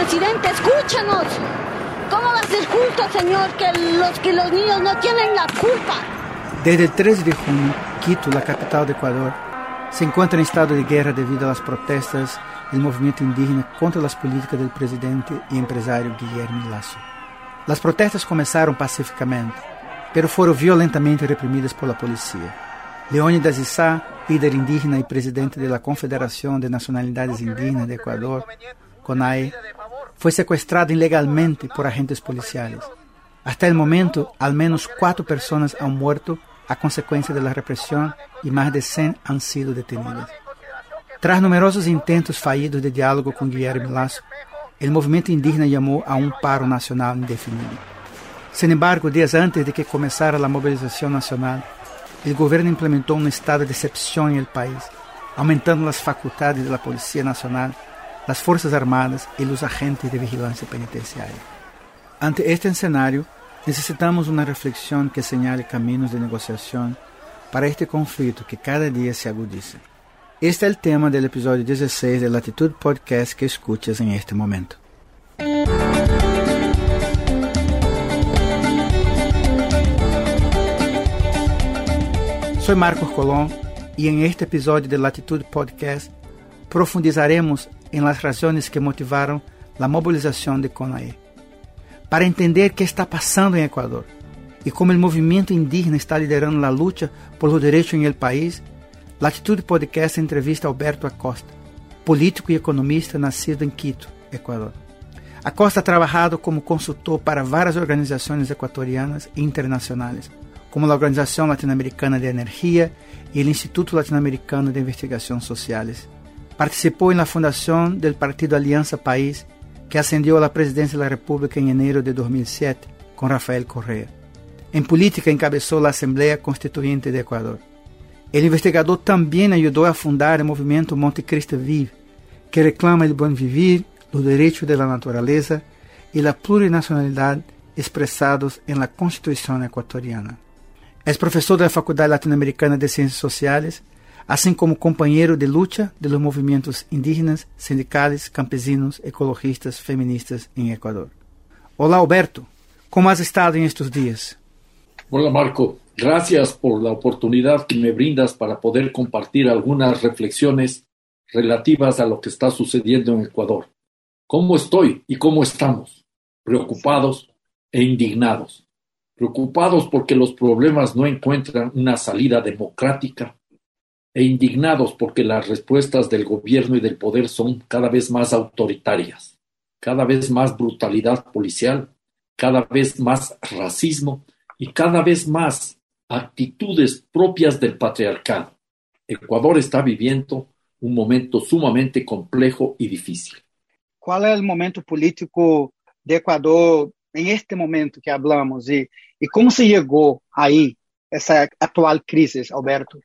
presidente, escúchanos. ¿Cómo va a ser justo, señor, que los, que los niños no tienen la culpa? Desde el 3 de junio, Quito, la capital de Ecuador, se encuentra en estado de guerra debido a las protestas del movimiento indígena contra las políticas del presidente y empresario Guillermo Lasso. Las protestas comenzaron pacíficamente, pero fueron violentamente reprimidas por la policía. Leônidas Issá, líder indígena y presidente de la Confederación de Nacionalidades Indígenas de Ecuador, CONAE, fue secuestrado ilegalmente por agentes policiales. Hasta el momento, al menos cuatro personas han muerto a consecuencia de la y más de 100 han sido detenidas. Tras numerosos intentos fallidos de diálogo con Guillermo Lasso, el movimiento indígena llamó a un paro nacional indefinido. Sin embargo, días antes de que comenzara la movilización nacional, el gobierno implementó un estado de en el país, aumentando las facultades de la Policía Nacional, las Fuerzas Armadas y los agentes de vigilancia penitenciaria. Ante este escenario, necesitamos una reflexión que señale caminos de negociación para este conflicto que cada día se agudiza. Este es el tema del episodio 16 de Latitud Podcast que escuchas en este momento. Soy Marcos Colón y en este episodio de Latitud Podcast profundizaremos en las razones que motivaron la movilización de CONAE. Para entender qué está pasando en Ecuador y cómo el movimiento indígena está liderando la lucha por los derechos en el país, Latitud Podcast entrevista a Alberto Acosta, político y economista nacido en Quito, Ecuador. Acosta ha trabajado como consultor para varias organizaciones ecuatorianas e internacionales como la Organización Latinoamericana de Energía y el Instituto Latinoamericano de Investigaciones Sociales. Participó en la fundación del Partido Alianza País, que ascendió a la presidencia de la República en enero de 2007 con Rafael Correa. En política encabezó la Asamblea Constituyente de Ecuador. El investigador también ayudó a fundar el movimiento Montecristo Vive, que reclama el buen vivir, los derechos de la naturaleza y la plurinacionalidad expresados en la Constitución ecuatoriana. Es profesor de la Facultad Latinoamericana de Ciencias Sociales, así como compañero de lucha de los movimientos indígenas, sindicales, campesinos, ecologistas, feministas en Ecuador. Hola Alberto, ¿cómo has estado en estos días? Hola Marco, gracias por la oportunidad que me brindas para poder compartir algunas reflexiones relativas a lo que está sucediendo en Ecuador. ¿Cómo estoy y cómo estamos? Preocupados e indignados preocupados porque los problemas no encuentran una salida democrática e indignados porque las respuestas del gobierno y del poder son cada vez más autoritarias, cada vez más brutalidad policial, cada vez más racismo y cada vez más actitudes propias del patriarcado. Ecuador está viviendo un momento sumamente complejo y difícil. ¿Cuál es el momento político de Ecuador en este momento que hablamos y, cómo se llegó ahí esa actual crisis, Alberto?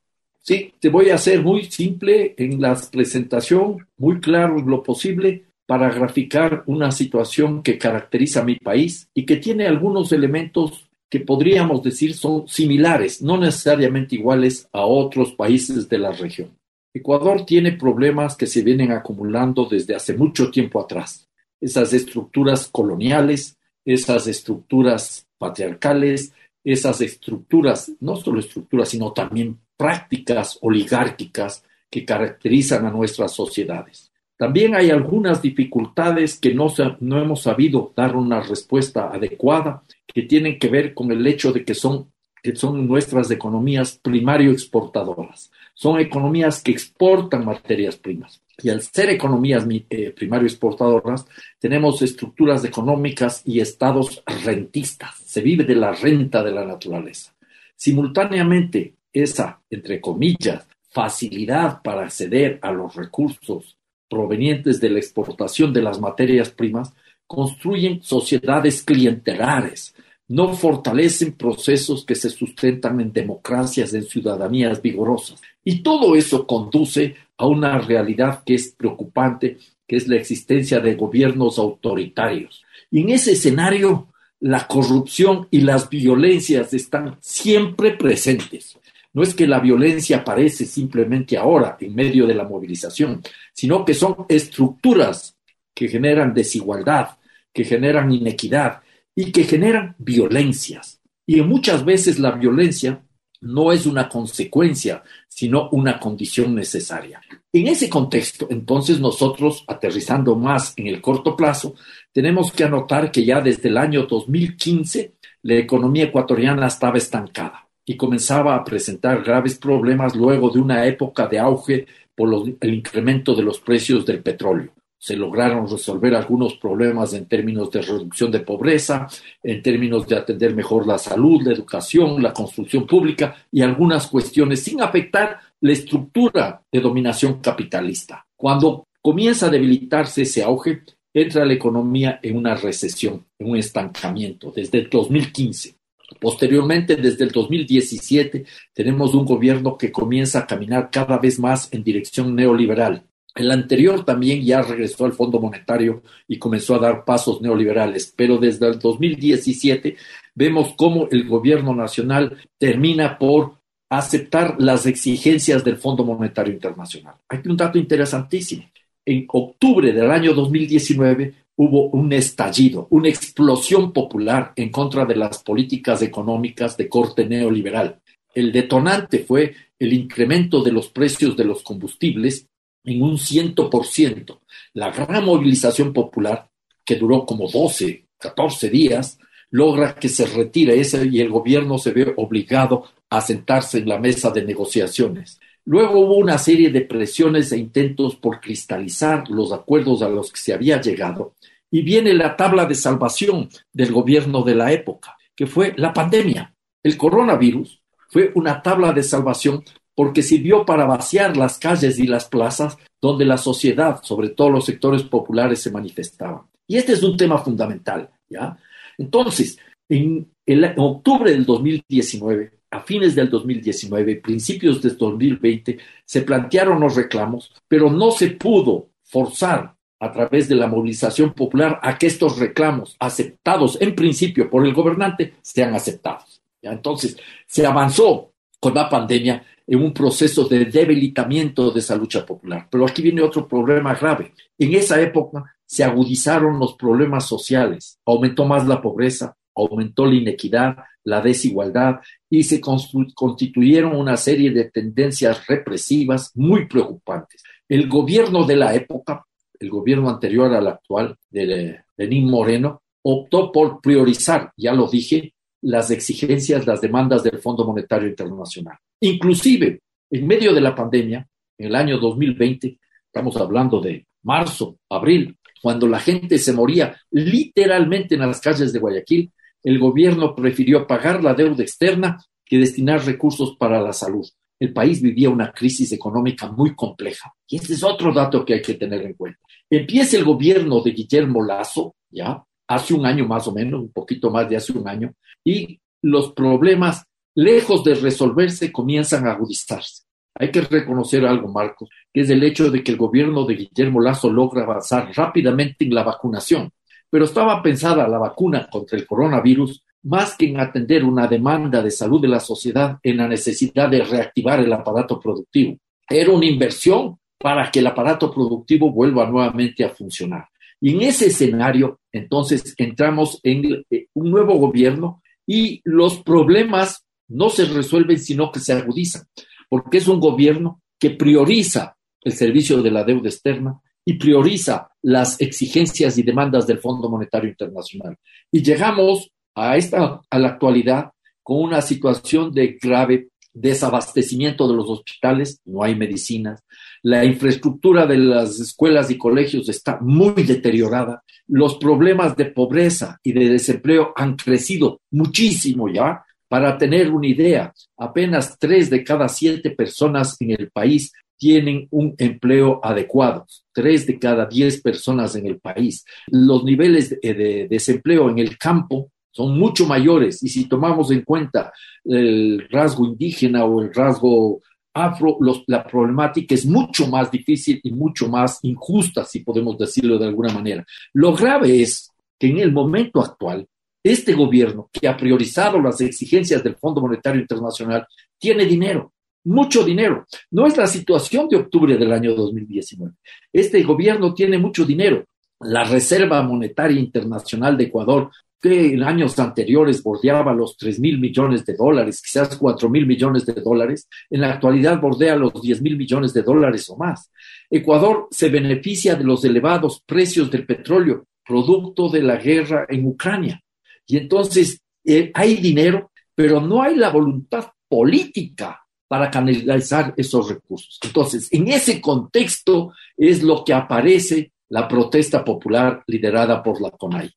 Sí, te voy a hacer muy simple en la presentación, muy claro en lo posible, para graficar una situación que caracteriza a mi país y que tiene algunos elementos que podríamos decir son similares, no necesariamente iguales a otros países de la región. Ecuador tiene problemas que se vienen acumulando desde hace mucho tiempo atrás. Esas estructuras coloniales, esas estructuras patriarcales, esas estructuras, no solo estructuras, sino también prácticas oligárquicas que caracterizan a nuestras sociedades. También hay algunas dificultades que no, no hemos sabido dar una respuesta adecuada, que tienen que ver con el hecho de que son, que son nuestras economías primario exportadoras. Son economías que exportan materias primas. Y al ser economías eh, primario exportadoras, tenemos estructuras económicas y estados rentistas. Se vive de la renta de la naturaleza. Simultáneamente, esa, entre comillas, facilidad para acceder a los recursos provenientes de la exportación de las materias primas construyen sociedades clientelares, no fortalecen procesos que se sustentan en democracias, en ciudadanías vigorosas. Y todo eso conduce a una realidad que es preocupante, que es la existencia de gobiernos autoritarios. Y en ese escenario, la corrupción y las violencias están siempre presentes. No es que la violencia aparece simplemente ahora, en medio de la movilización, sino que son estructuras que generan desigualdad, que generan inequidad y que generan violencias. Y muchas veces la violencia no es una consecuencia, sino una condición necesaria. En ese contexto, entonces nosotros, aterrizando más en el corto plazo, tenemos que anotar que ya desde el año 2015 la economía ecuatoriana estaba estancada y comenzaba a presentar graves problemas luego de una época de auge por el incremento de los precios del petróleo se lograron resolver algunos problemas en términos de reducción de pobreza, en términos de atender mejor la salud, la educación, la construcción pública y algunas cuestiones sin afectar la estructura de dominación capitalista. Cuando comienza a debilitarse ese auge, entra la economía en una recesión, en un estancamiento desde el 2015. Posteriormente, desde el 2017, tenemos un gobierno que comienza a caminar cada vez más en dirección neoliberal, el anterior también ya regresó al Fondo Monetario y comenzó a dar pasos neoliberales, pero desde el 2017 vemos cómo el gobierno nacional termina por aceptar las exigencias del Fondo Monetario Internacional. Hay un dato interesantísimo. En octubre del año 2019 hubo un estallido, una explosión popular en contra de las políticas económicas de corte neoliberal. El detonante fue el incremento de los precios de los combustibles en un ciento por ciento. La gran movilización popular, que duró como 12, 14 días, logra que se retire ese y el gobierno se ve obligado a sentarse en la mesa de negociaciones. Luego hubo una serie de presiones e intentos por cristalizar los acuerdos a los que se había llegado y viene la tabla de salvación del gobierno de la época, que fue la pandemia. El coronavirus fue una tabla de salvación porque sirvió para vaciar las calles y las plazas donde la sociedad, sobre todo los sectores populares, se manifestaban. Y este es un tema fundamental, ¿ya? Entonces, en, en octubre del 2019, a fines del 2019, principios del 2020, se plantearon los reclamos, pero no se pudo forzar a través de la movilización popular a que estos reclamos, aceptados en principio por el gobernante, sean aceptados. Entonces, se avanzó con la pandemia en un proceso de debilitamiento de esa lucha popular. Pero aquí viene otro problema grave. En esa época se agudizaron los problemas sociales, aumentó más la pobreza, aumentó la inequidad, la desigualdad y se constituyeron una serie de tendencias represivas muy preocupantes. El gobierno de la época, el gobierno anterior al actual de Lenín Moreno, optó por priorizar, ya lo dije, las exigencias, las demandas del Fondo Monetario Internacional. Inclusive, en medio de la pandemia, en el año 2020, estamos hablando de marzo, abril, cuando la gente se moría literalmente en las calles de Guayaquil, el gobierno prefirió pagar la deuda externa que destinar recursos para la salud. El país vivía una crisis económica muy compleja. Y este es otro dato que hay que tener en cuenta. Empieza el gobierno de Guillermo Lazo, ya, hace un año más o menos, un poquito más de hace un año, y los problemas, lejos de resolverse, comienzan a agudizarse. Hay que reconocer algo, Marcos, que es el hecho de que el gobierno de Guillermo Lazo logra avanzar rápidamente en la vacunación, pero estaba pensada la vacuna contra el coronavirus más que en atender una demanda de salud de la sociedad en la necesidad de reactivar el aparato productivo. Era una inversión para que el aparato productivo vuelva nuevamente a funcionar. Y en ese escenario, entonces, entramos en eh, un nuevo gobierno y los problemas no se resuelven, sino que se agudizan, porque es un gobierno que prioriza el servicio de la deuda externa y prioriza las exigencias y demandas del Fondo Monetario Internacional. Y llegamos a esta a la actualidad con una situación de grave desabastecimiento de los hospitales, no hay medicinas, la infraestructura de las escuelas y colegios está muy deteriorada, los problemas de pobreza y de desempleo han crecido muchísimo ya. Para tener una idea, apenas tres de cada siete personas en el país tienen un empleo adecuado, tres de cada diez personas en el país. Los niveles de, desempleo en el campo son mucho mayores y si tomamos en cuenta el rasgo indígena o el rasgo afro, la problemática es mucho más difícil y mucho más injusta, si podemos decirlo de alguna manera. Lo grave es que en el momento actual, este gobierno que ha priorizado las exigencias del Fondo Monetario Internacional tiene dinero, mucho dinero. No es la situación de octubre del año 2019. Este gobierno tiene mucho dinero la Reserva Monetaria Internacional de Ecuador, que en años anteriores bordeaba los 3 mil millones de dólares, quizás 4 mil millones de dólares, en la actualidad bordea los 10 mil millones de dólares o más. Ecuador se beneficia de los elevados precios del petróleo, producto de la guerra en Ucrania. Y entonces eh, hay dinero, pero no hay la voluntad política para canalizar esos recursos. Entonces, en ese contexto es lo que aparece la protesta popular liderada por la CONAI.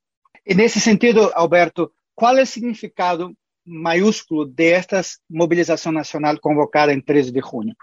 En ese sentido, Alberto, ¿cuál es el significado mayúsculo de esta movilización nacional convocada en 3 de junio?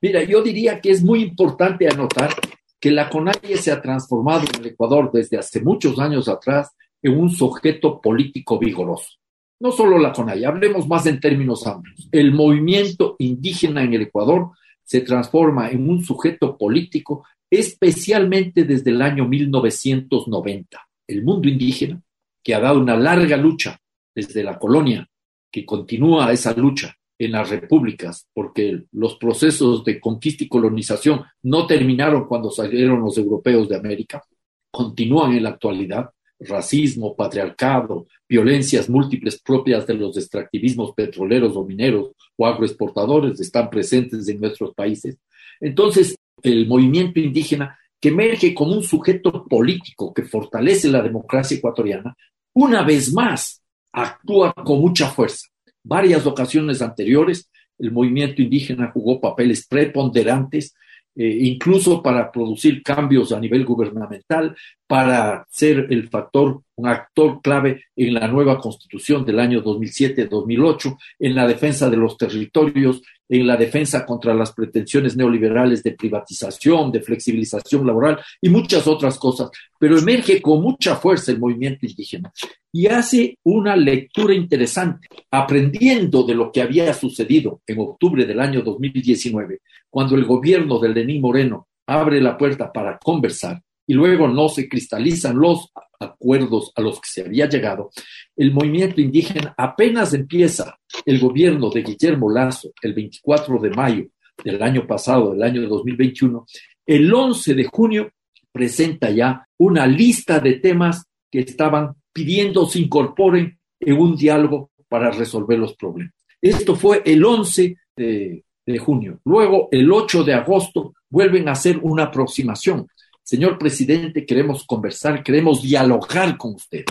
Mira, yo diría que es muy importante anotar que la CONAIE se ha transformado en el Ecuador desde hace muchos años atrás en un sujeto político vigoroso. No solo la CONAIE, hablemos más en términos amplios. El movimiento indígena en el Ecuador se transforma en un sujeto político especialmente desde el año 1990. El mundo indígena, que ha dado una larga lucha desde la colonia, que continúa esa lucha en las repúblicas, porque los procesos de conquista y colonización no terminaron cuando salieron los europeos de América, continúan en la actualidad, racismo, patriarcado, violencias múltiples propias de los extractivismos petroleros o mineros o agroexportadores están presentes en nuestros países. Entonces, el movimiento indígena, que emerge como un sujeto político que fortalece la democracia ecuatoriana, una vez más actúa con mucha fuerza. Varias ocasiones anteriores, el movimiento indígena jugó papeles preponderantes eh, incluso para producir cambios a nivel gubernamental, para ser el factor, un actor clave en la nueva constitución del año 2007-2008, en la defensa de los territorios, en la defensa contra las pretensiones neoliberales de privatización, de flexibilización laboral y muchas otras cosas. Pero emerge con mucha fuerza el movimiento indígena y hace una lectura interesante, aprendiendo de lo que había sucedido en octubre del año 2019, cuando el gobierno de Lenín Moreno abre la puerta para conversar y luego no se cristalizan los acuerdos a los que se había llegado, el movimiento indígena apenas empieza el gobierno de Guillermo Lazo el 24 de mayo del año pasado, del año 2021, el 11 de junio presenta ya una lista de temas que estaban pidiendo se incorporen en un diálogo para resolver los problemas. Esto fue el 11 de, junio. Luego, el 8 de agosto, vuelven a hacer una aproximación. Señor presidente, queremos conversar, queremos dialogar con usted.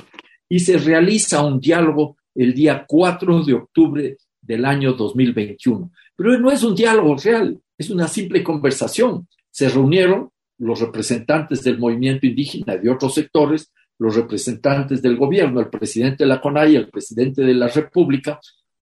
Y se realiza un diálogo el día 4 de octubre del año 2021. Pero no es un diálogo real, es una simple conversación. Se reunieron los representantes del movimiento indígena y de otros sectores los representantes del gobierno, el presidente de la CONAI, el presidente de la República,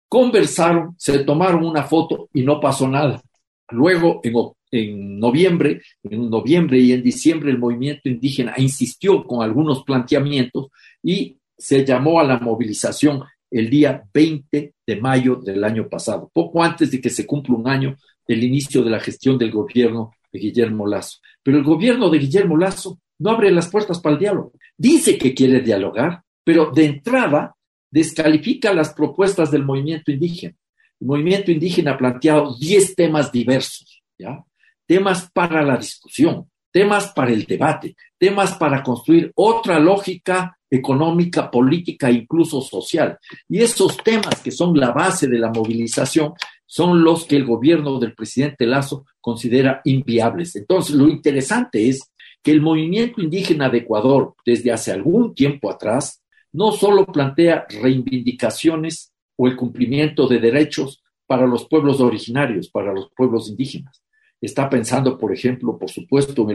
conversaron, se tomaron una foto y no pasó nada. Luego, en, en noviembre, en noviembre y en diciembre, el movimiento indígena insistió con algunos planteamientos y se llamó a la movilización el día 20 de mayo del año pasado, poco antes de que se cumpla un año del inicio de la gestión del gobierno de Guillermo Lazo. Pero el gobierno de Guillermo Lazo no abre las puertas para el diálogo. Dice que quiere dialogar, pero de entrada descalifica las propuestas del movimiento indígena. El movimiento indígena ha planteado 10 temas diversos, ¿ya? Temas para la discusión, temas para el debate, temas para construir otra lógica económica, política incluso social. Y esos temas que son la base de la movilización son los que el gobierno del presidente Lazo considera inviables. Entonces, lo interesante es que el movimiento indígena de Ecuador desde hace algún tiempo atrás no solo plantea reivindicaciones o el cumplimiento de derechos para los pueblos originarios, para los pueblos indígenas. Está pensando, por ejemplo, por supuesto,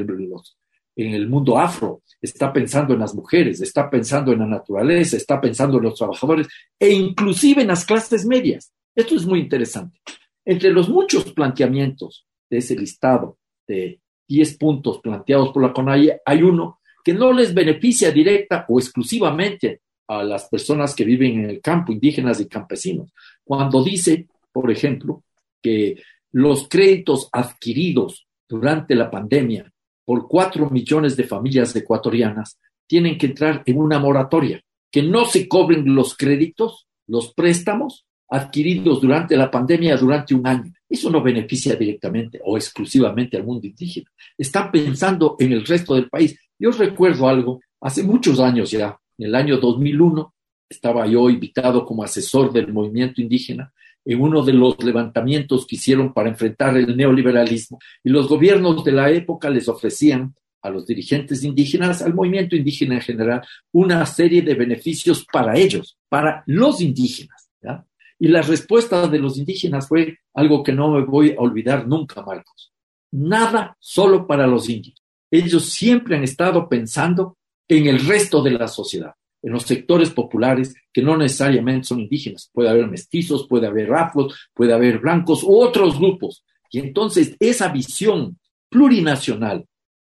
en el, mundo afro, está pensando en las mujeres, está pensando en la naturaleza, está pensando en los trabajadores e inclusive en las clases medias. Esto es muy interesante. Entre los muchos planteamientos de ese listado de 10 puntos planteados por la CONAIE, hay uno que no les beneficia directa o exclusivamente a las personas que viven en el campo, indígenas y campesinos. Cuando dice, por ejemplo, que los créditos adquiridos durante la pandemia por cuatro millones de familias ecuatorianas tienen que entrar en una moratoria, que no se cobren los créditos, los préstamos adquiridos durante la pandemia durante un año. Eso no beneficia directamente o exclusivamente al mundo indígena. Están pensando en el resto del país. Yo recuerdo algo, hace muchos años ya, en el año 2001, estaba yo invitado como asesor del movimiento indígena en uno de los levantamientos que hicieron para enfrentar el neoliberalismo. Y los gobiernos de la época les ofrecían a los dirigentes indígenas, al movimiento indígena en general, una serie de beneficios para ellos, para los indígenas. Y la respuesta de los indígenas fue algo que no me voy a olvidar nunca, Marcos. Nada solo para los indios. Ellos siempre han estado pensando en el resto de la sociedad en los sectores populares que no necesariamente son indígenas. Puede haber mestizos, puede haber afros, puede haber blancos u otros grupos. Y entonces esa visión plurinacional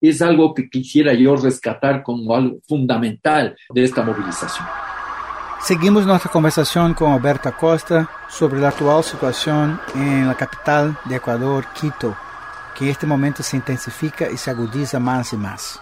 es algo que quisiera yo rescatar como algo fundamental de esta movilización. Seguimos nuestra conversación con Alberto Acosta sobre la actual situación en la capital de Ecuador, Quito, que en este momento se intensifica y se agudiza más y más.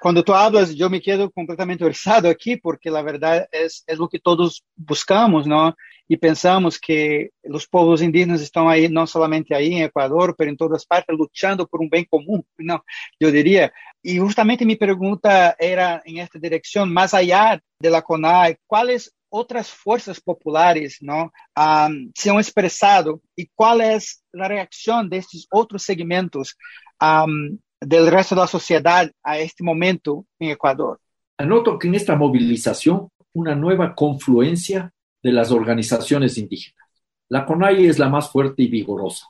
Cuando tú hablas, yo me quedo completamente orzado aquí porque la verdad es, es lo que todos buscamos, ¿no? Y pensamos que los pueblos indígenas están ahí, no solamente ahí en Ecuador, pero en todas partes, luchando por un bien común, ¿no? Yo diría. Y justamente mi pregunta era en esta dirección, más allá de la CONAI, ¿cuáles otras fuerzas populares ¿no? Um, se han expresado y cuál es la reacción de estos otros segmentos um, del resto de la sociedad a este momento en Ecuador. Anoto que en esta movilización una nueva confluencia de las organizaciones indígenas. La CONAI es la más fuerte y vigorosa.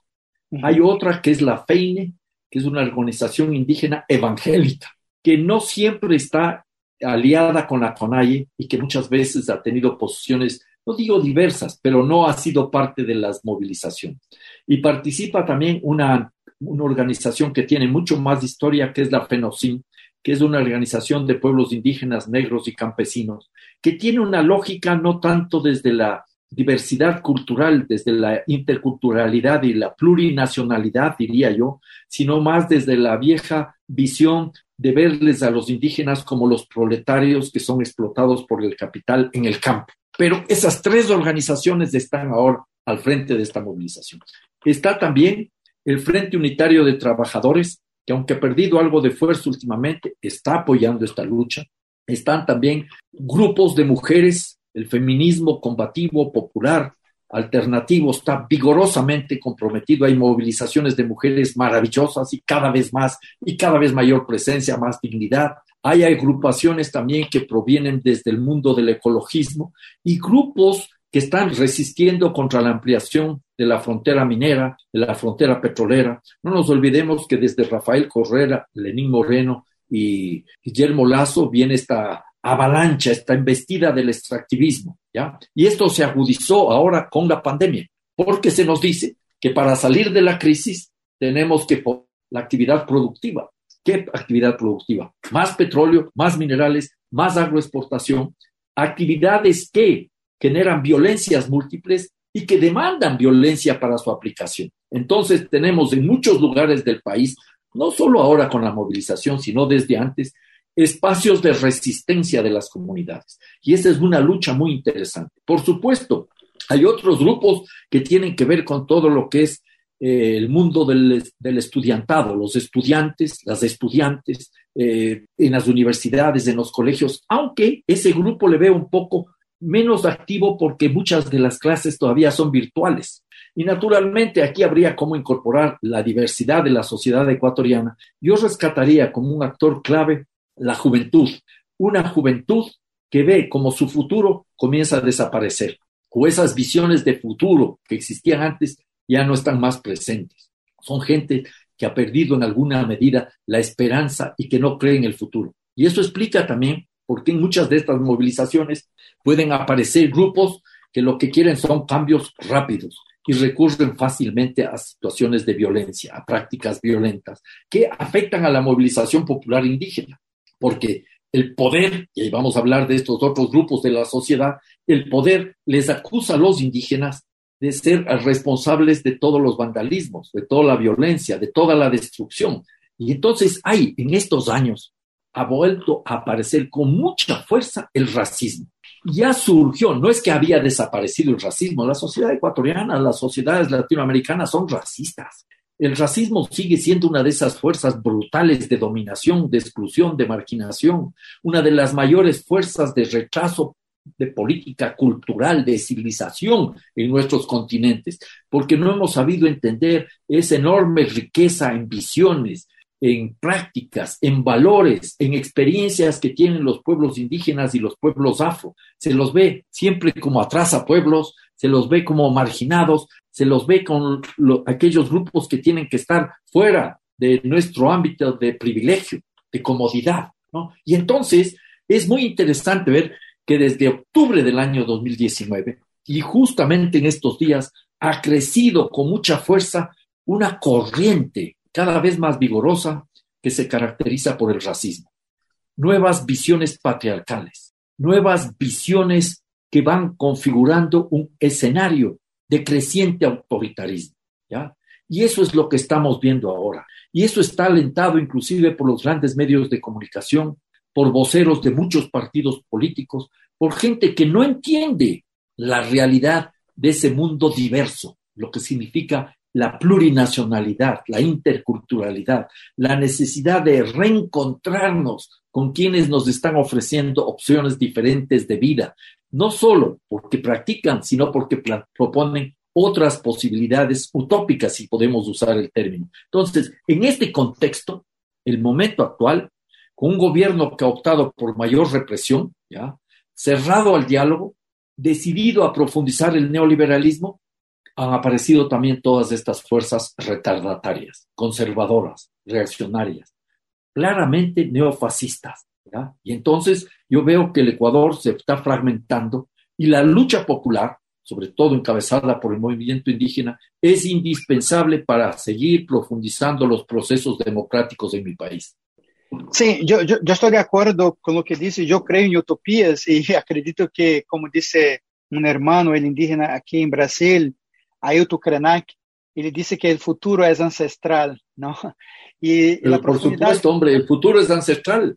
Hay otra que es la FEINE, que es una organización indígena evangélica, que no siempre está aliada con la CONAI y que muchas veces ha tenido posiciones, no digo diversas, pero no ha sido parte de las movilizaciones. Y participa también una una organización que tiene mucho más historia, que es la FENOCIN, que es una organización de pueblos indígenas, negros y campesinos, que tiene una lógica no tanto desde la diversidad cultural, desde la interculturalidad y la plurinacionalidad, diría yo, sino más desde la vieja visión de verles a los indígenas como los proletarios que son explotados por el capital en el campo. Pero esas tres organizaciones están ahora al frente de esta movilización. Está también el Frente Unitario de Trabajadores, que aunque ha perdido algo de fuerza últimamente, está apoyando esta lucha. Están también grupos de mujeres, el feminismo combativo, popular, alternativo, está vigorosamente comprometido. Hay movilizaciones de mujeres maravillosas y cada vez más y cada vez mayor presencia, más dignidad. Hay agrupaciones también que provienen desde el mundo del ecologismo y grupos que están resistiendo contra la ampliación de la frontera minera, de la frontera petrolera. No nos olvidemos que desde Rafael Correra, Lenín Moreno y Guillermo Lazo viene esta avalancha, esta embestida del extractivismo, ¿ya? Y esto se agudizó ahora con la pandemia, porque se nos dice que para salir de la crisis tenemos que la actividad productiva. ¿Qué actividad productiva? Más petróleo, más minerales, más agroexportación, actividades que generan violencias múltiples y que demandan violencia para su aplicación. Entonces tenemos en muchos lugares del país, no solo ahora con la movilización, sino desde antes, espacios de resistencia de las comunidades. Y esa es una lucha muy interesante. Por supuesto, hay otros grupos que tienen que ver con todo lo que es eh, el mundo del, estudiantado, los estudiantes, las estudiantes eh, en las universidades, en los colegios, aunque ese grupo le ve un poco menos activo porque muchas de las clases todavía son virtuales. Y naturalmente aquí habría cómo incorporar la diversidad de la sociedad ecuatoriana. Yo rescataría como un actor clave la juventud, una juventud que ve como su futuro comienza a desaparecer, o esas visiones de futuro que existían antes ya no están más presentes. Son gente que ha perdido en alguna medida la esperanza y que no cree en el futuro. Y eso explica también por qué en muchas de estas movilizaciones pueden aparecer grupos que lo que quieren son cambios rápidos y recurren fácilmente a situaciones de violencia, a prácticas violentas, que afectan a la movilización popular indígena, porque el poder, y ahí vamos a hablar de estos otros grupos de la sociedad, el poder les acusa a los indígenas de ser responsables de todos los vandalismos, de toda la violencia, de toda la destrucción. Y entonces hay en estos años, ha vuelto a aparecer con mucha fuerza el racismo ya surgió, no es que había desaparecido el racismo, la sociedad ecuatoriana, las sociedades latinoamericanas son racistas. El racismo sigue siendo una de esas fuerzas brutales de dominación, de exclusión, de marginación, una de las mayores fuerzas de rechazo de política cultural, de civilización en nuestros continentes, porque no hemos sabido entender esa enorme riqueza en visiones, en prácticas, en valores, en experiencias que tienen los pueblos indígenas y los pueblos afro. Se los ve siempre como atrás pueblos, se los ve como marginados, se los ve con aquellos grupos que tienen que estar fuera de nuestro ámbito de privilegio, de comodidad. ¿no? Y entonces es muy interesante ver que desde octubre del año 2019 y justamente en estos días ha crecido con mucha fuerza una corriente cada vez más vigorosa que se caracteriza por el racismo. Nuevas visiones patriarcales, nuevas visiones que van configurando un escenario de creciente autoritarismo. ¿ya? Y eso es lo que estamos viendo ahora. Y eso está alentado inclusive por los grandes medios de comunicación, por voceros de muchos partidos políticos, por gente que no entiende la realidad de ese mundo diverso, lo que significa la plurinacionalidad, la interculturalidad, la necesidad de reencontrarnos con quienes nos están ofreciendo opciones diferentes de vida, no solo porque practican, sino porque proponen otras posibilidades utópicas, si podemos usar el término. Entonces, en este contexto, el momento actual, con un gobierno que ha optado por mayor represión, cerrado al diálogo, decidido a profundizar el neoliberalismo, han aparecido también todas estas fuerzas retardatarias, conservadoras, reaccionarias, claramente neofascistas. Y entonces yo veo que el Ecuador se está fragmentando y la lucha popular, sobre todo encabezada por el movimiento indígena, es indispensable para seguir profundizando los procesos democráticos en mi país. Sí, yo, yo, yo, estoy de acuerdo con lo que dice. Yo creo en utopías y acredito que, como dice un hermano, el indígena aquí en Brasil, Ailton Krenak, ele dice que el futuro es ancestral, ¿no? Y Pero la por supuesto, hombre, el futuro es ancestral.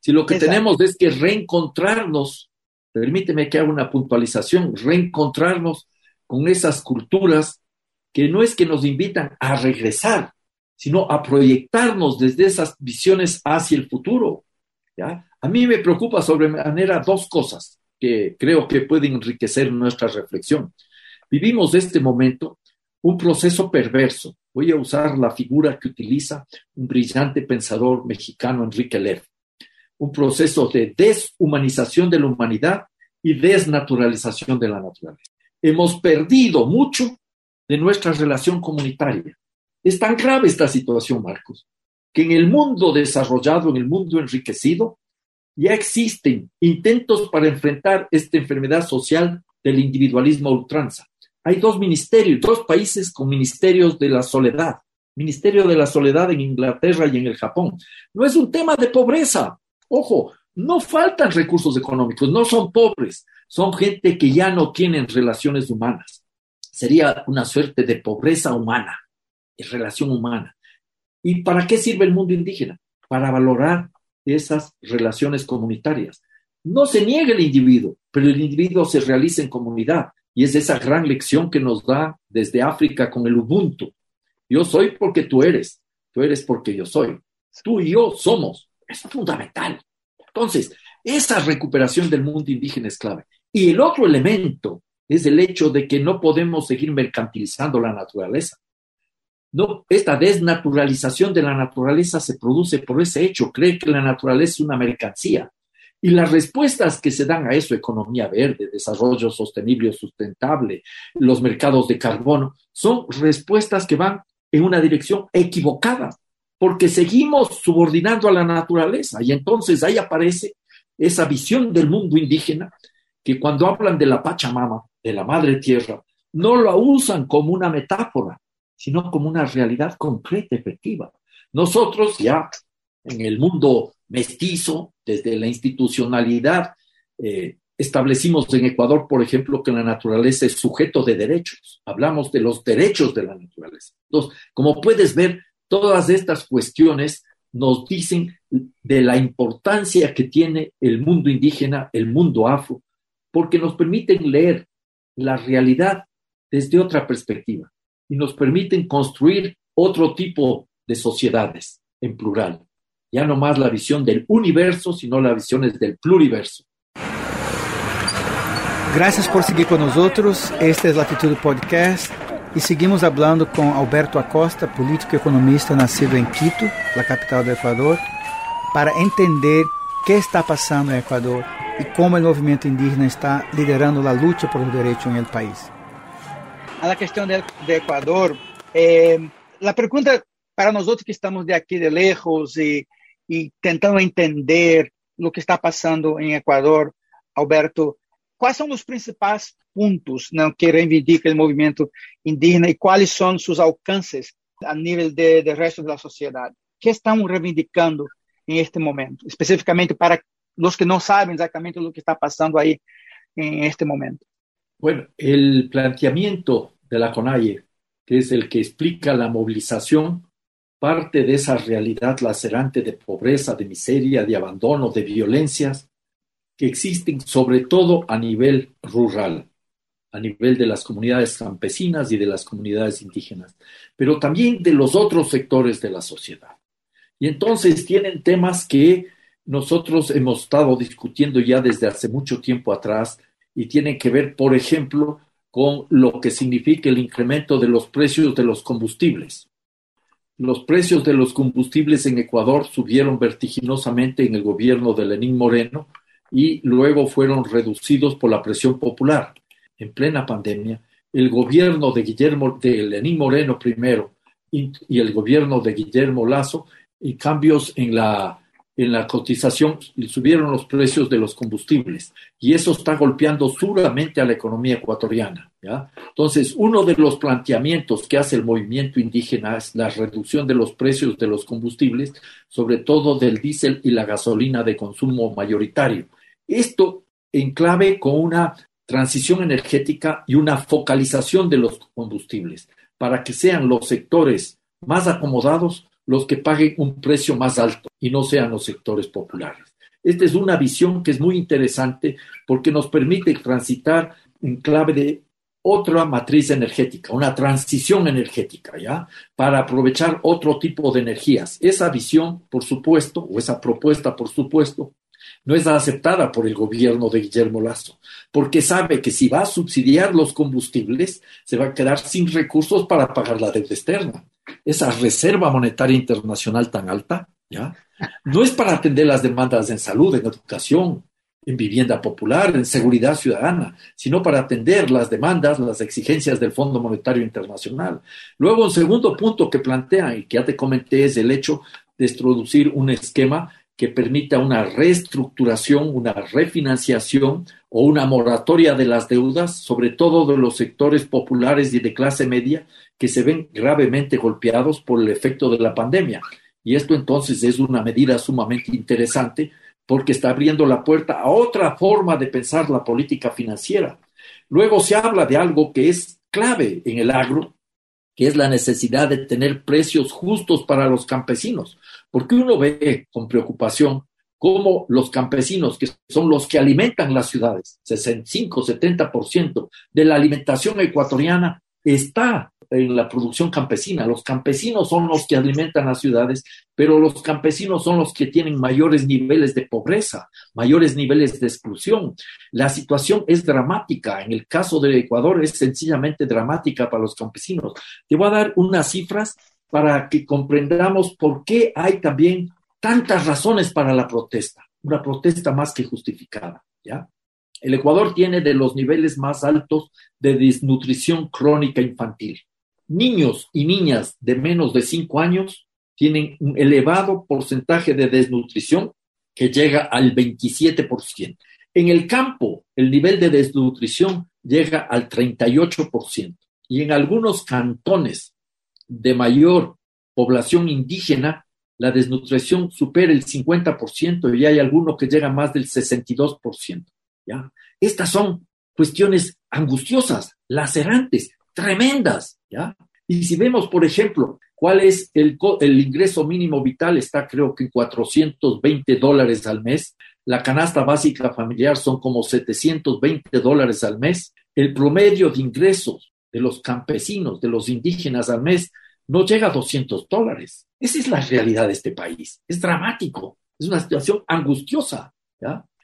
Si lo que Exacto. tenemos es que reencontrarnos, permíteme que haga una puntualización, reencontrarnos con esas culturas que no es que nos invitan a regresar, sino a proyectarnos desde esas visiones hacia el futuro. ¿ya? A mí me preocupa sobremanera dos cosas que creo que pueden enriquecer nuestra reflexión. Vivimos este momento un proceso perverso. Voy a usar la figura que utiliza un brillante pensador mexicano, Enrique Lev. Un proceso de deshumanización de la humanidad y desnaturalización de la naturaleza. Hemos perdido mucho de nuestra relación comunitaria. Es tan grave esta situación, Marcos, que en el mundo desarrollado, en el mundo enriquecido, ya existen intentos para enfrentar esta enfermedad social del individualismo ultranza. Hay dos ministerios, dos países con ministerios de la soledad. Ministerio de la Soledad en Inglaterra y en el Japón. No es un tema de pobreza. Ojo, no faltan recursos económicos, no son pobres, son gente que ya no tienen relaciones humanas. Sería una suerte de pobreza humana relación humana. ¿Y para qué sirve el mundo indígena? Para valorar esas relaciones comunitarias. No se niega el individuo, pero el individuo se realiza en comunidad. Y es esa gran lección que nos da desde África con el Ubuntu. Yo soy porque tú eres, tú eres porque yo soy. Tú y yo somos. Es fundamental. Entonces, esa recuperación del mundo indígena es clave. Y el otro elemento es el hecho de que no podemos seguir mercantilizando la naturaleza. No, esta desnaturalización de la naturaleza se produce por ese hecho, cree que la naturaleza es una mercancía. Y las respuestas que se dan a eso, economía verde, desarrollo sostenible o sustentable, los mercados de carbono, son respuestas que van en una dirección equivocada, porque seguimos subordinando a la naturaleza. Y entonces ahí aparece esa visión del mundo indígena, que cuando hablan de la Pachamama, de la Madre Tierra, no la usan como una metáfora, sino como una realidad concreta, efectiva. Nosotros ya en el mundo mestizo, desde la institucionalidad, eh, establecimos en Ecuador, por ejemplo, que la naturaleza es sujeto de derechos. Hablamos de los derechos de la naturaleza. Entonces, como puedes ver, todas estas cuestiones nos dicen de la importancia que tiene el mundo indígena, el mundo afro, porque nos permiten leer la realidad desde otra perspectiva y nos permiten construir otro tipo de sociedades en plural. Ya no más la visión del universo, sino la visión es del pluriverso. Gracias por seguir con nosotros. Este es Latitude Podcast y seguimos hablando con Alberto Acosta, político y economista nacido en Quito, la capital de Ecuador, para entender qué está pasando en Ecuador y cómo el movimiento indígena está liderando la lucha por los derechos en el país. A la cuestión de, de Ecuador, eh, la pregunta para nosotros que estamos de aquí de lejos y, y tentando entender lo que está pasando en Ecuador, Alberto, ¿cuáles son los principales puntos ¿no? que reivindica el movimiento indígena y cuáles son sus alcances a nivel del de resto de la sociedad? ¿Qué están reivindicando en este momento? Específicamente para los que no saben exactamente lo que está pasando ahí en este momento. Bueno, el planteamiento de la CONAIE, que es el que explica la movilización, parte de esa realidad lacerante de pobreza, de miseria, de abandono, de violencias que existen sobre todo a nivel rural, a nivel de las comunidades campesinas y de las comunidades indígenas, pero también de los otros sectores de la sociedad. Y entonces tienen temas que nosotros hemos estado discutiendo ya desde hace mucho tiempo atrás y tienen que ver, por ejemplo, con lo que significa el incremento de los precios de los combustibles. Los precios de los combustibles en Ecuador subieron vertiginosamente en el gobierno de Lenín Moreno y luego fueron reducidos por la presión popular. En plena pandemia, el gobierno de Guillermo de Lenín Moreno primero y, y el gobierno de Guillermo Lazo y cambios en la en la cotización subieron los precios de los combustibles y eso está golpeando duramente a la economía ecuatoriana. Entonces, uno de los planteamientos que hace el movimiento indígena es la reducción de los precios de los combustibles, sobre todo del diésel y la gasolina de consumo mayoritario. Esto en clave con una transición energética y una focalización de los combustibles para que sean los sectores más acomodados los que paguen un precio más alto y no sean los sectores populares. Esta es una visión que es muy interesante porque nos permite transitar en clave de otra matriz energética, una transición energética, ¿ya? Para aprovechar otro tipo de energías. Esa visión, por supuesto, o esa propuesta, por supuesto, no es aceptada por el gobierno de Guillermo Lazo, porque sabe que si va a subsidiar los combustibles, se va a quedar sin recursos para pagar la deuda externa. Esa reserva monetaria internacional tan alta, ¿ya? No es para atender las demandas en salud, en educación, en vivienda popular, en seguridad ciudadana, sino para atender las demandas, las exigencias del Fondo Monetario Internacional. Luego, un segundo punto que plantea y que ya te comenté es el hecho de introducir un esquema que permita una reestructuración, una refinanciación o una moratoria de las deudas, sobre todo de los sectores populares y de clase media que se ven gravemente golpeados por el efecto de la pandemia. Y esto entonces es una medida sumamente interesante porque está abriendo la puerta a otra forma de pensar la política financiera. Luego se habla de algo que es clave en el agro, que es la necesidad de tener precios justos para los campesinos, porque uno ve con preocupación cómo los campesinos, que son los que alimentan las ciudades, 65, 70% de la alimentación ecuatoriana está en la producción campesina. Los campesinos son los que alimentan las ciudades, pero los campesinos son los que tienen mayores niveles de pobreza, mayores niveles de exclusión. La situación es dramática. En el caso de Ecuador es sencillamente dramática para los campesinos. Te voy a dar unas cifras para que comprendamos por qué hay también tantas razones para la protesta. Una protesta más que justificada. El Ecuador tiene de los niveles más altos de desnutrición crónica infantil niños y niñas de menos de 5 años tienen un elevado porcentaje de desnutrición que llega al 27%. En el campo, el nivel de desnutrición llega al 38% y en algunos cantones de mayor población indígena, la desnutrición supera el 50% y hay algunos que llegan más del 62%. ¿ya? Estas son cuestiones angustiosas, lacerantes, tremendas, Y si vemos, por ejemplo, cuál es el, el ingreso mínimo vital, está creo que 420 dólares al mes, la canasta básica familiar son como 720 dólares al mes, el promedio de ingresos de los campesinos, de los indígenas al mes, no llega a 200 dólares. Esa es la realidad de este país. Es dramático, es una situación angustiosa.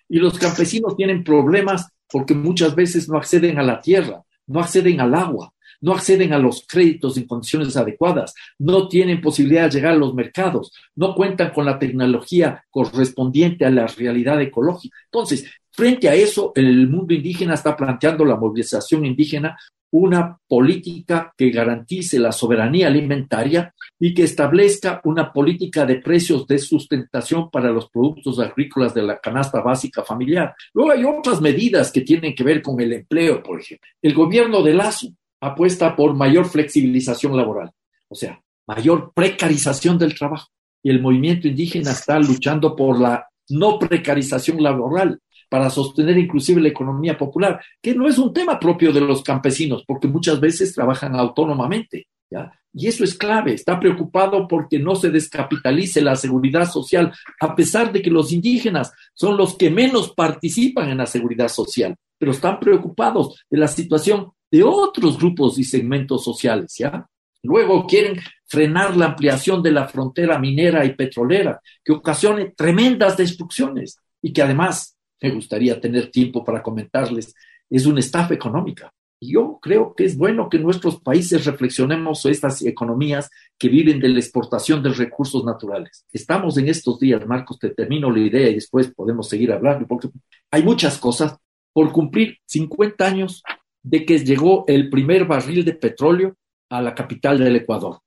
Y los campesinos tienen problemas porque muchas veces no acceden a la tierra, no acceden al agua, no acceden a los créditos en condiciones adecuadas, no tienen posibilidad de llegar a los mercados, no cuentan con la tecnología correspondiente a la realidad ecológica. Entonces, frente a eso, el mundo indígena está planteando la movilización indígena una política que garantice la soberanía alimentaria y que establezca una política de precios de sustentación para los productos agrícolas de la canasta básica familiar. Luego hay otras medidas que tienen que ver con el empleo, por ejemplo. El gobierno de Lazo apuesta por mayor flexibilización laboral, o sea, mayor precarización del trabajo. Y el movimiento indígena está luchando por la no precarización laboral, para sostener inclusive la economía popular, que no es un tema propio de los campesinos, porque muchas veces trabajan autónomamente. ¿ya? Y eso es clave. Está preocupado porque no se descapitalice la seguridad social, a pesar de que los indígenas son los que menos participan en la seguridad social, pero están preocupados de la situación de otros grupos y segmentos sociales, ¿ya? Luego quieren frenar la ampliación de la frontera minera y petrolera, que ocasione tremendas destrucciones y que además me gustaría tener tiempo para comentarles, es una estafa económica. Y yo creo que es bueno que nuestros países reflexionemos sobre estas economías que viven de la exportación de recursos naturales. Estamos en estos días, Marcos, te termino la idea y después podemos seguir hablando, porque hay muchas cosas por cumplir 50 años de que llegó el primer barril de petróleo a la capital del Ecuador.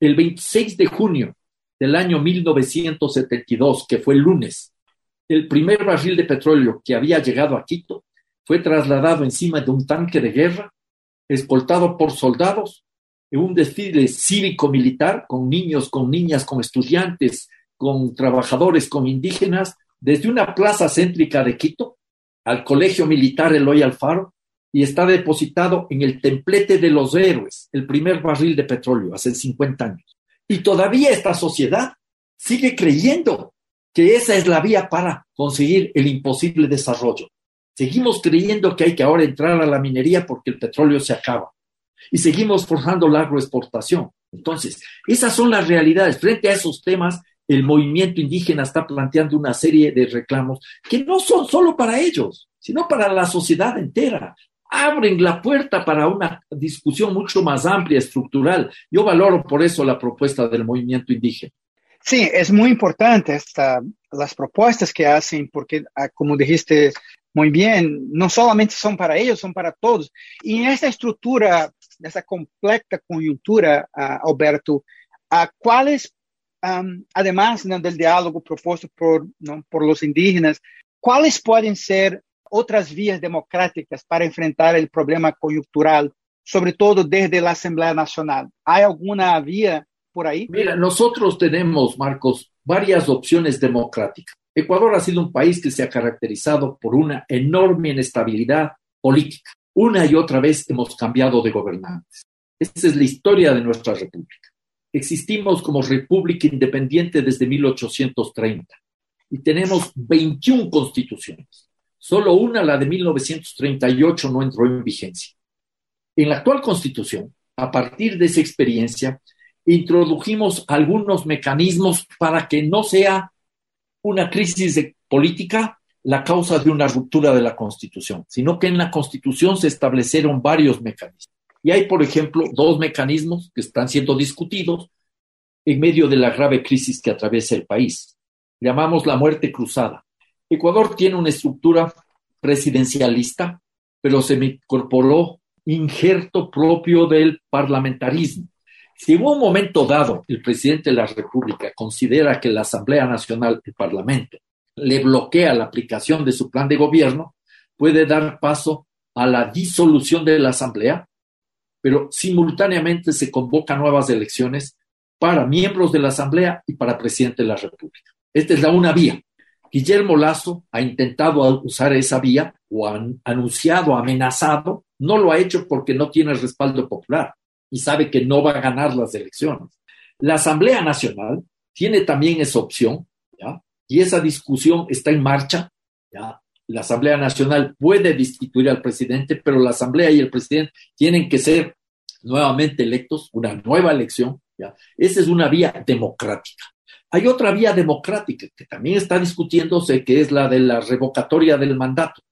El 26 de junio del año 1972, que fue el lunes, el primer barril de petróleo que había llegado a Quito fue trasladado encima de un tanque de guerra, escoltado por soldados, en un desfile cívico-militar, con niños, con niñas, con estudiantes, con trabajadores, con indígenas, desde una plaza céntrica de Quito al Colegio Militar Eloy Alfaro, y está depositado en el templete de los héroes, el primer barril de petróleo, hace 50 años. Y todavía esta sociedad sigue creyendo que esa es la vía para conseguir el imposible desarrollo. Seguimos creyendo que hay que ahora entrar a la minería porque el petróleo se acaba. Y seguimos forjando la agroexportación. Entonces, esas son las realidades. Frente a esos temas, el movimiento indígena está planteando una serie de reclamos que no son solo para ellos, sino para la sociedad entera. Abren la puerta para una discusión mucho más amplia, estructural. Yo valoro por eso la propuesta del movimiento indígena. Sí, es muy importante esta, las propuestas que hacen, porque ah, como dijiste muy bien, no solamente son para ellos, son para todos. Y en esta estructura, en esta compleja coyuntura, uh, Alberto, uh, ¿cuáles, um, además ¿no? del diálogo propuesto por, ¿no? por los indígenas, cuáles pueden ser otras vías democráticas para enfrentar el problema coyuntural, sobre todo desde la Asamblea Nacional? ¿Hay alguna vía por ahí? Mira, nosotros tenemos, Marcos, varias opciones democráticas. Ecuador ha sido un país que se ha caracterizado por una enorme inestabilidad política. Una y otra vez hemos cambiado de gobernantes. Esa es la historia de nuestra república. Existimos como república independiente desde 1830 y tenemos 21 constituciones. Solo una, la de 1938, no entró en vigencia. En la actual constitución, a partir de esa experiencia, introdujimos algunos mecanismos para que no sea una crisis política la causa de una ruptura de la Constitución, sino que en la Constitución se establecieron varios mecanismos. Y hay, por ejemplo, dos mecanismos que están siendo discutidos en medio de la grave crisis que atraviesa el país. Llamamos la muerte cruzada. Ecuador tiene una estructura presidencialista, pero se me incorporó injerto propio del parlamentarismo. Si en un momento dado el presidente de la República considera que la Asamblea Nacional, el Parlamento, le bloquea la aplicación de su plan de gobierno, puede dar paso a la disolución de la Asamblea, pero simultáneamente se convocan nuevas elecciones para miembros de la Asamblea y para presidente de la República. Esta es la una vía. Guillermo Lazo ha intentado usar esa vía o ha anunciado, amenazado, no lo ha hecho porque no tiene respaldo popular y sabe que no va a ganar las elecciones. La Asamblea Nacional tiene también esa opción, ¿ya? Y esa discusión está en marcha, ¿ya? La Asamblea Nacional puede destituir al presidente, pero la Asamblea y el presidente tienen que ser nuevamente electos, una nueva elección, ¿ya? Esa es una vía democrática. Hay otra vía democrática que también está discutiéndose, que es la de la revocatoria del mandato.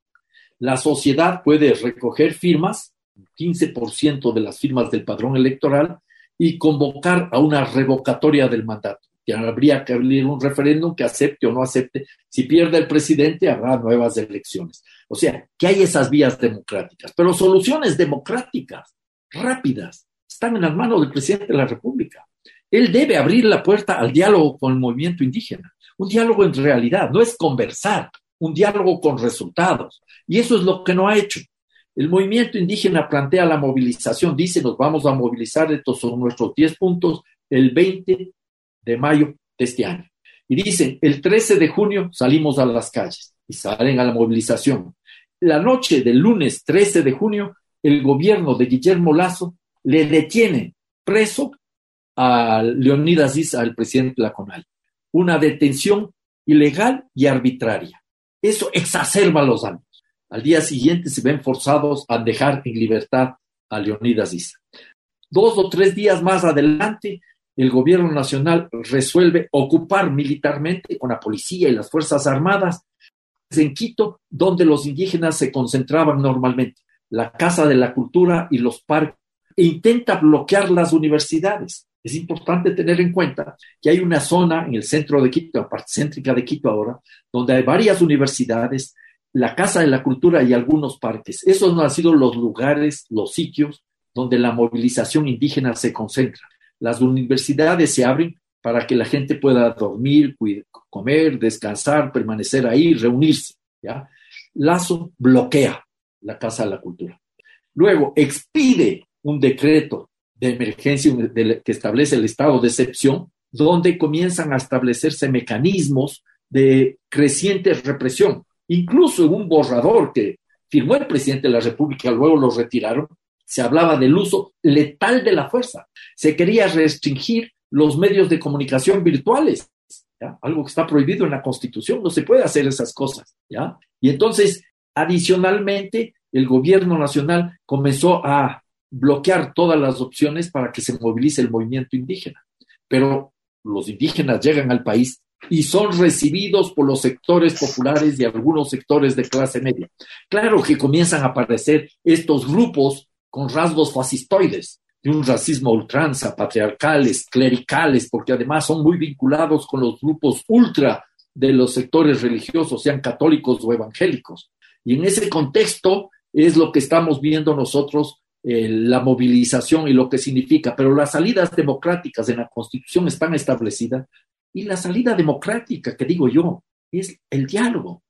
La sociedad puede recoger firmas, 15% de las firmas del padrón electoral, y convocar a una revocatoria del mandato. Ya habría que abrir un referéndum que acepte o no acepte. Si pierde el presidente, habrá nuevas elecciones. O sea, que hay esas vías democráticas, pero soluciones democráticas, rápidas, están en las manos del presidente de la República. Él debe abrir la puerta al diálogo con el movimiento indígena. Un diálogo en realidad, no es conversar, un diálogo con resultados. Y eso es lo que no ha hecho. El movimiento indígena plantea la movilización, dice, nos vamos a movilizar, estos son nuestros 10 puntos, el 20 de mayo de este año. Y dicen, el 13 de junio salimos a las calles y salen a la movilización. La noche del lunes 13 de junio, el gobierno de Guillermo Lazo le detiene preso a Leonidas Issa, el presidente de la CONAL. Una detención ilegal y arbitraria. Eso exacerba los daños. Al día siguiente se ven forzados a dejar en libertad a Leonidas Issa. Dos o tres días más adelante, el gobierno nacional resuelve ocupar militarmente con la policía y las Fuerzas Armadas en Quito, donde los indígenas se concentraban normalmente, la Casa de la Cultura y los parques, e intenta bloquear las universidades. Es importante tener en cuenta que hay una zona en el centro de Quito, la parte céntrica de Quito ahora, donde hay varias universidades, la Casa de la Cultura y algunos parques. Esos no han sido los lugares, los sitios donde la movilización indígena se concentra. Las universidades se abren para que la gente pueda dormir, comer, descansar, permanecer ahí, reunirse. ¿ya? Lazo bloquea la Casa de la Cultura. Luego expide un decreto de emergencia que establece el estado de excepción, donde comienzan a establecerse mecanismos de creciente represión. Incluso en un borrador que firmó el presidente de la República, luego lo retiraron, se hablaba del uso letal de la fuerza. Se quería restringir los medios de comunicación virtuales, algo que está prohibido en la Constitución, no se puede hacer esas cosas. ¿ya? Y entonces, adicionalmente, el gobierno nacional comenzó a bloquear todas las opciones para que se movilice el movimiento indígena. Pero los indígenas llegan al país y son recibidos por los sectores populares y algunos sectores de clase media. Claro que comienzan a aparecer estos grupos con rasgos fascistoides, de un racismo ultranza, patriarcales, clericales, porque además son muy vinculados con los grupos ultra de los sectores religiosos, sean católicos o evangélicos. Y en ese contexto es lo que estamos viendo nosotros eh, la movilización y lo que significa, pero las salidas democráticas en la Constitución están establecidas y la salida democrática, que digo yo, es el diálogo,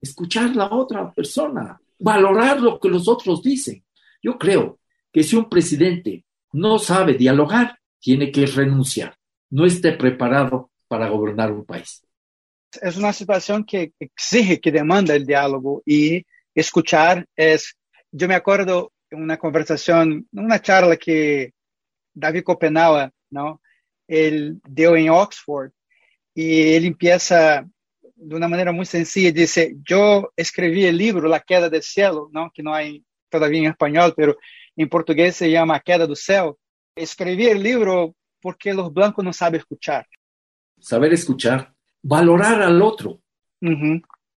escuchar a la otra persona, valorar lo que los otros dicen. Yo creo que si un presidente no sabe dialogar, tiene que renunciar, no esté preparado para gobernar un país. Es una situación que exige, que demanda el diálogo y escuchar es, yo me acuerdo una conversación, una charla que David Copenhague, ¿no? Él dio en Oxford y él empieza de una manera muy sencilla, dice, yo escribí el libro La queda del cielo, ¿no? Que no hay todavía en español, pero en portugués se llama Queda do Céu. Escribí el libro porque los blancos no saben escuchar. Saber escuchar, valorar al otro.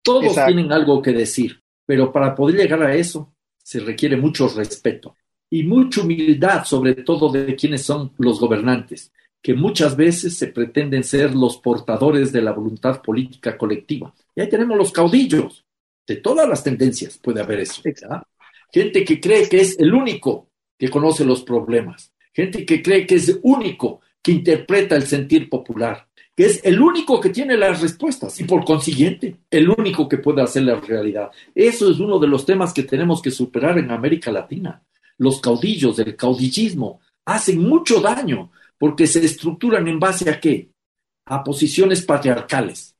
Todos Exacto. tienen algo que decir, pero para poder llegar a eso se requiere mucho respeto y mucha humildad, sobre todo de quienes son los gobernantes, que muchas veces se pretenden ser los portadores de la voluntad política colectiva. Y ahí tenemos los caudillos, de todas las tendencias puede haber eso. Gente que cree que es el único que conoce los problemas, gente que cree que es el único que interpreta el sentir popular, que es el único que tiene las respuestas y por consiguiente el único que puede hacer la realidad. Eso es uno de los temas que tenemos que superar en América Latina. Los caudillos, el caudillismo, hacen mucho daño porque se estructuran en base a qué? A posiciones patriarcales,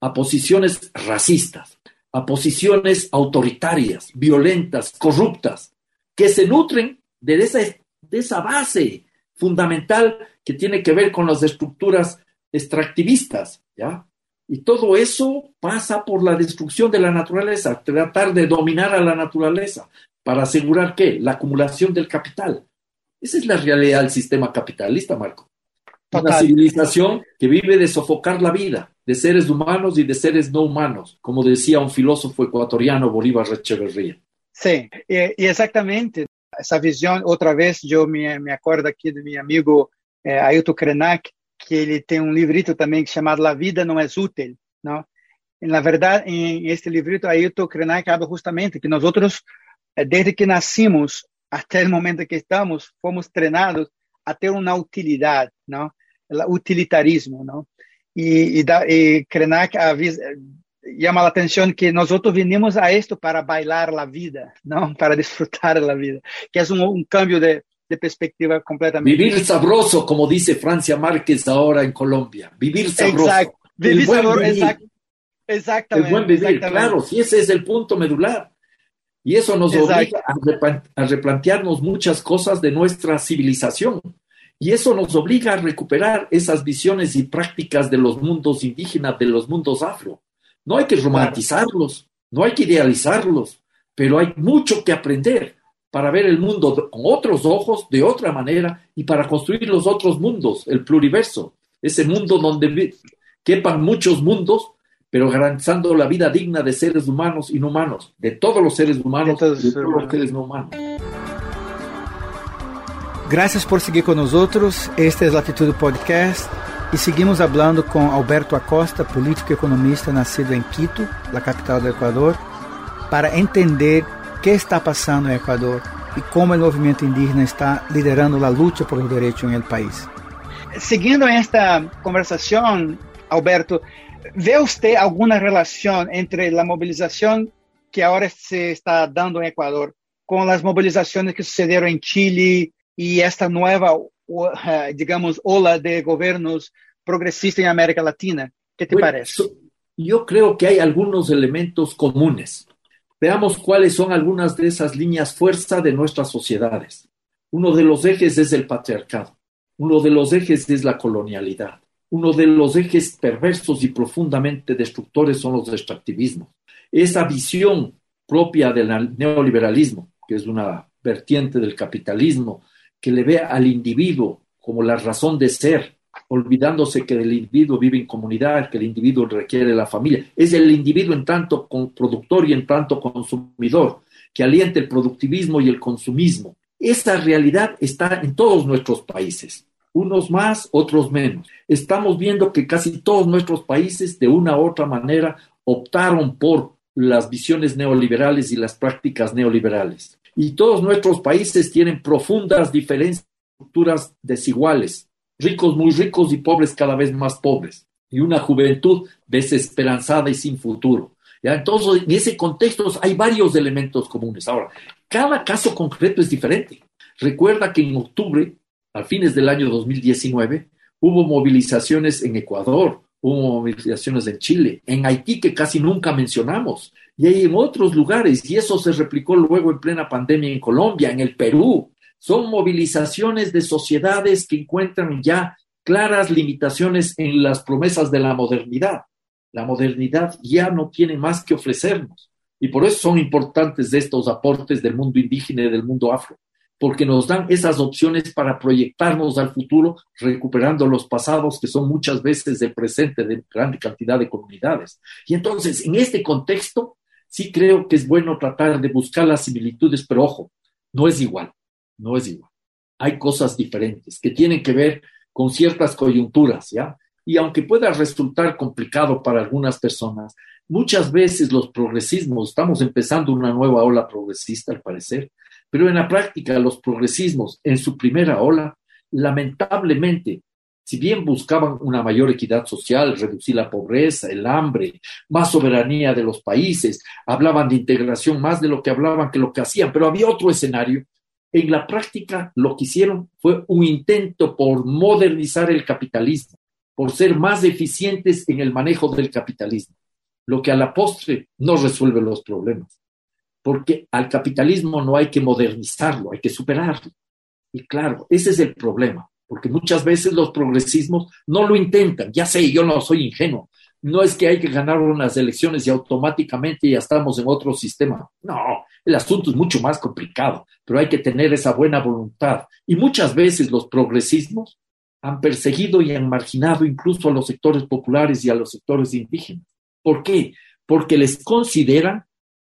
a posiciones racistas, a posiciones autoritarias, violentas, corruptas, que se nutren de esa, de esa base fundamental que tiene que ver con las estructuras extractivistas, ¿ya? Y todo eso pasa por la destrucción de la naturaleza, tratar de dominar a la naturaleza para asegurar que la acumulación del capital. Esa es la realidad del sistema capitalista, Marco. Una civilización que vive de sofocar la vida de seres humanos y de seres no humanos, como decía un filósofo ecuatoriano, Bolívar Echeverría. Sí, y, exactamente esa visión, otra vez yo me, me acuerdo aquí de mi amigo eh, Ailton Krenak, que ele tem um livrito também chamado La Vida Não É Útil, não? E, na verdade, em este livrito, Ailton Krenak habla justamente que nós outros, eh, desde que nascimos até o momento que estamos, fomos treinados a ter uma utilidade, não? O utilitarismo, não? E, e, da, e Krenak avisa, llama a atenção que nós outros vinimos a isto para bailar a vida, não? Para desfrutar a vida, que é um, um cambio de de perspectiva completamente. Vivir sabroso, como dice Francia Márquez ahora en Colombia. Vivir sabroso. Exacto. Vivir sabroso, exact, exactamente. El buen vivir, claro, si ese es el punto medular. Y eso nos exacto. obliga a, replantearnos muchas cosas de nuestra civilización. Y eso nos obliga a recuperar esas visiones y prácticas de los mundos indígenas, de los mundos afro. No hay que romantizarlos, no hay que idealizarlos, pero hay mucho que aprender para ver el mundo con otros ojos, de otra manera, y para construir los otros mundos, el pluriverso, ese mundo donde quepan muchos mundos, pero garantizando la vida digna de seres humanos y no humanos, de todos los seres humanos, de todos los seres no humanos. Gracias por seguir con nosotros. Este es Latitude Podcast y seguimos hablando con Alberto Acosta, político y economista nacido en Quito, la capital del Ecuador, para entender que está passando no Equador e como o movimento indígena está liderando a luta por os direitos no país. Seguindo esta conversação, Alberto, vê você alguma relação entre a mobilização que agora se está dando em Equador com as mobilizações que sucederam em Chile e esta nova, digamos, ola de governos progressistas em América Latina? que te bueno, parece? Eu creo que há alguns elementos comunes. Veamos cuáles son algunas de esas líneas fuerza de nuestras sociedades. Uno de los ejes es el patriarcado, uno de los ejes es la colonialidad, uno de los ejes perversos y profundamente destructores son los extractivismos. Esa visión propia del neoliberalismo, que es una vertiente del capitalismo, que le ve al individuo como la razón de ser, olvidándose que el individuo vive en comunidad, que el individuo requiere la familia. Es el individuo en tanto productor y en tanto consumidor que alienta el productivismo y el consumismo. Esta realidad está en todos nuestros países, unos más, otros menos. Estamos viendo que casi todos nuestros países, de una u otra manera, optaron por las visiones neoliberales y las prácticas neoliberales. Y todos nuestros países tienen profundas diferencias, estructuras desiguales, ricos muy ricos y pobres cada vez más pobres, y una juventud desesperanzada y sin futuro. ¿ya? Entonces, en ese contexto hay varios elementos comunes. Ahora, cada caso concreto es diferente. Recuerda que en octubre, a fines del año 2019, hubo movilizaciones en Ecuador, hubo movilizaciones en Chile, en Haití, que casi nunca mencionamos, y hay en otros lugares, y eso se replicó luego en plena pandemia en Colombia, en el Perú, son movilizaciones de sociedades que encuentran ya claras limitaciones en las promesas de la modernidad. La modernidad ya no tiene más que ofrecernos. Y por eso son importantes estos aportes del mundo indígena y del mundo afro, porque nos dan esas opciones para proyectarnos al futuro, recuperando los pasados que son muchas veces el presente de gran cantidad de comunidades. Y entonces, en este contexto, sí creo que es bueno tratar de buscar las similitudes, pero ojo, no es igual no es igual. Hay cosas diferentes que tienen que ver con ciertas coyunturas, ¿ya? Y aunque pueda resultar complicado para algunas personas, muchas veces los progresismos, estamos empezando una nueva ola progresista al parecer, pero en la práctica los progresismos en su primera ola, lamentablemente, si bien buscaban una mayor equidad social, reducir la pobreza, el hambre, más soberanía de los países, hablaban de integración más de lo que hablaban que lo que hacían, pero había otro escenario en la práctica lo que hicieron fue un intento por modernizar el capitalismo, por ser más eficientes en el manejo del capitalismo, lo que a la postre no resuelve los problemas, porque al capitalismo no hay que modernizarlo, hay que superarlo. Y claro, ese es el problema, porque muchas veces los progresismos no lo intentan. Ya sé, yo no soy ingenuo. No es que hay que ganar unas elecciones y automáticamente ya estamos en otro sistema. No, el asunto es mucho más complicado, pero hay que tener esa buena voluntad. Y muchas veces los progresismos han perseguido y han marginado incluso a los sectores populares y a los sectores indígenas. ¿Por qué? Porque les consideran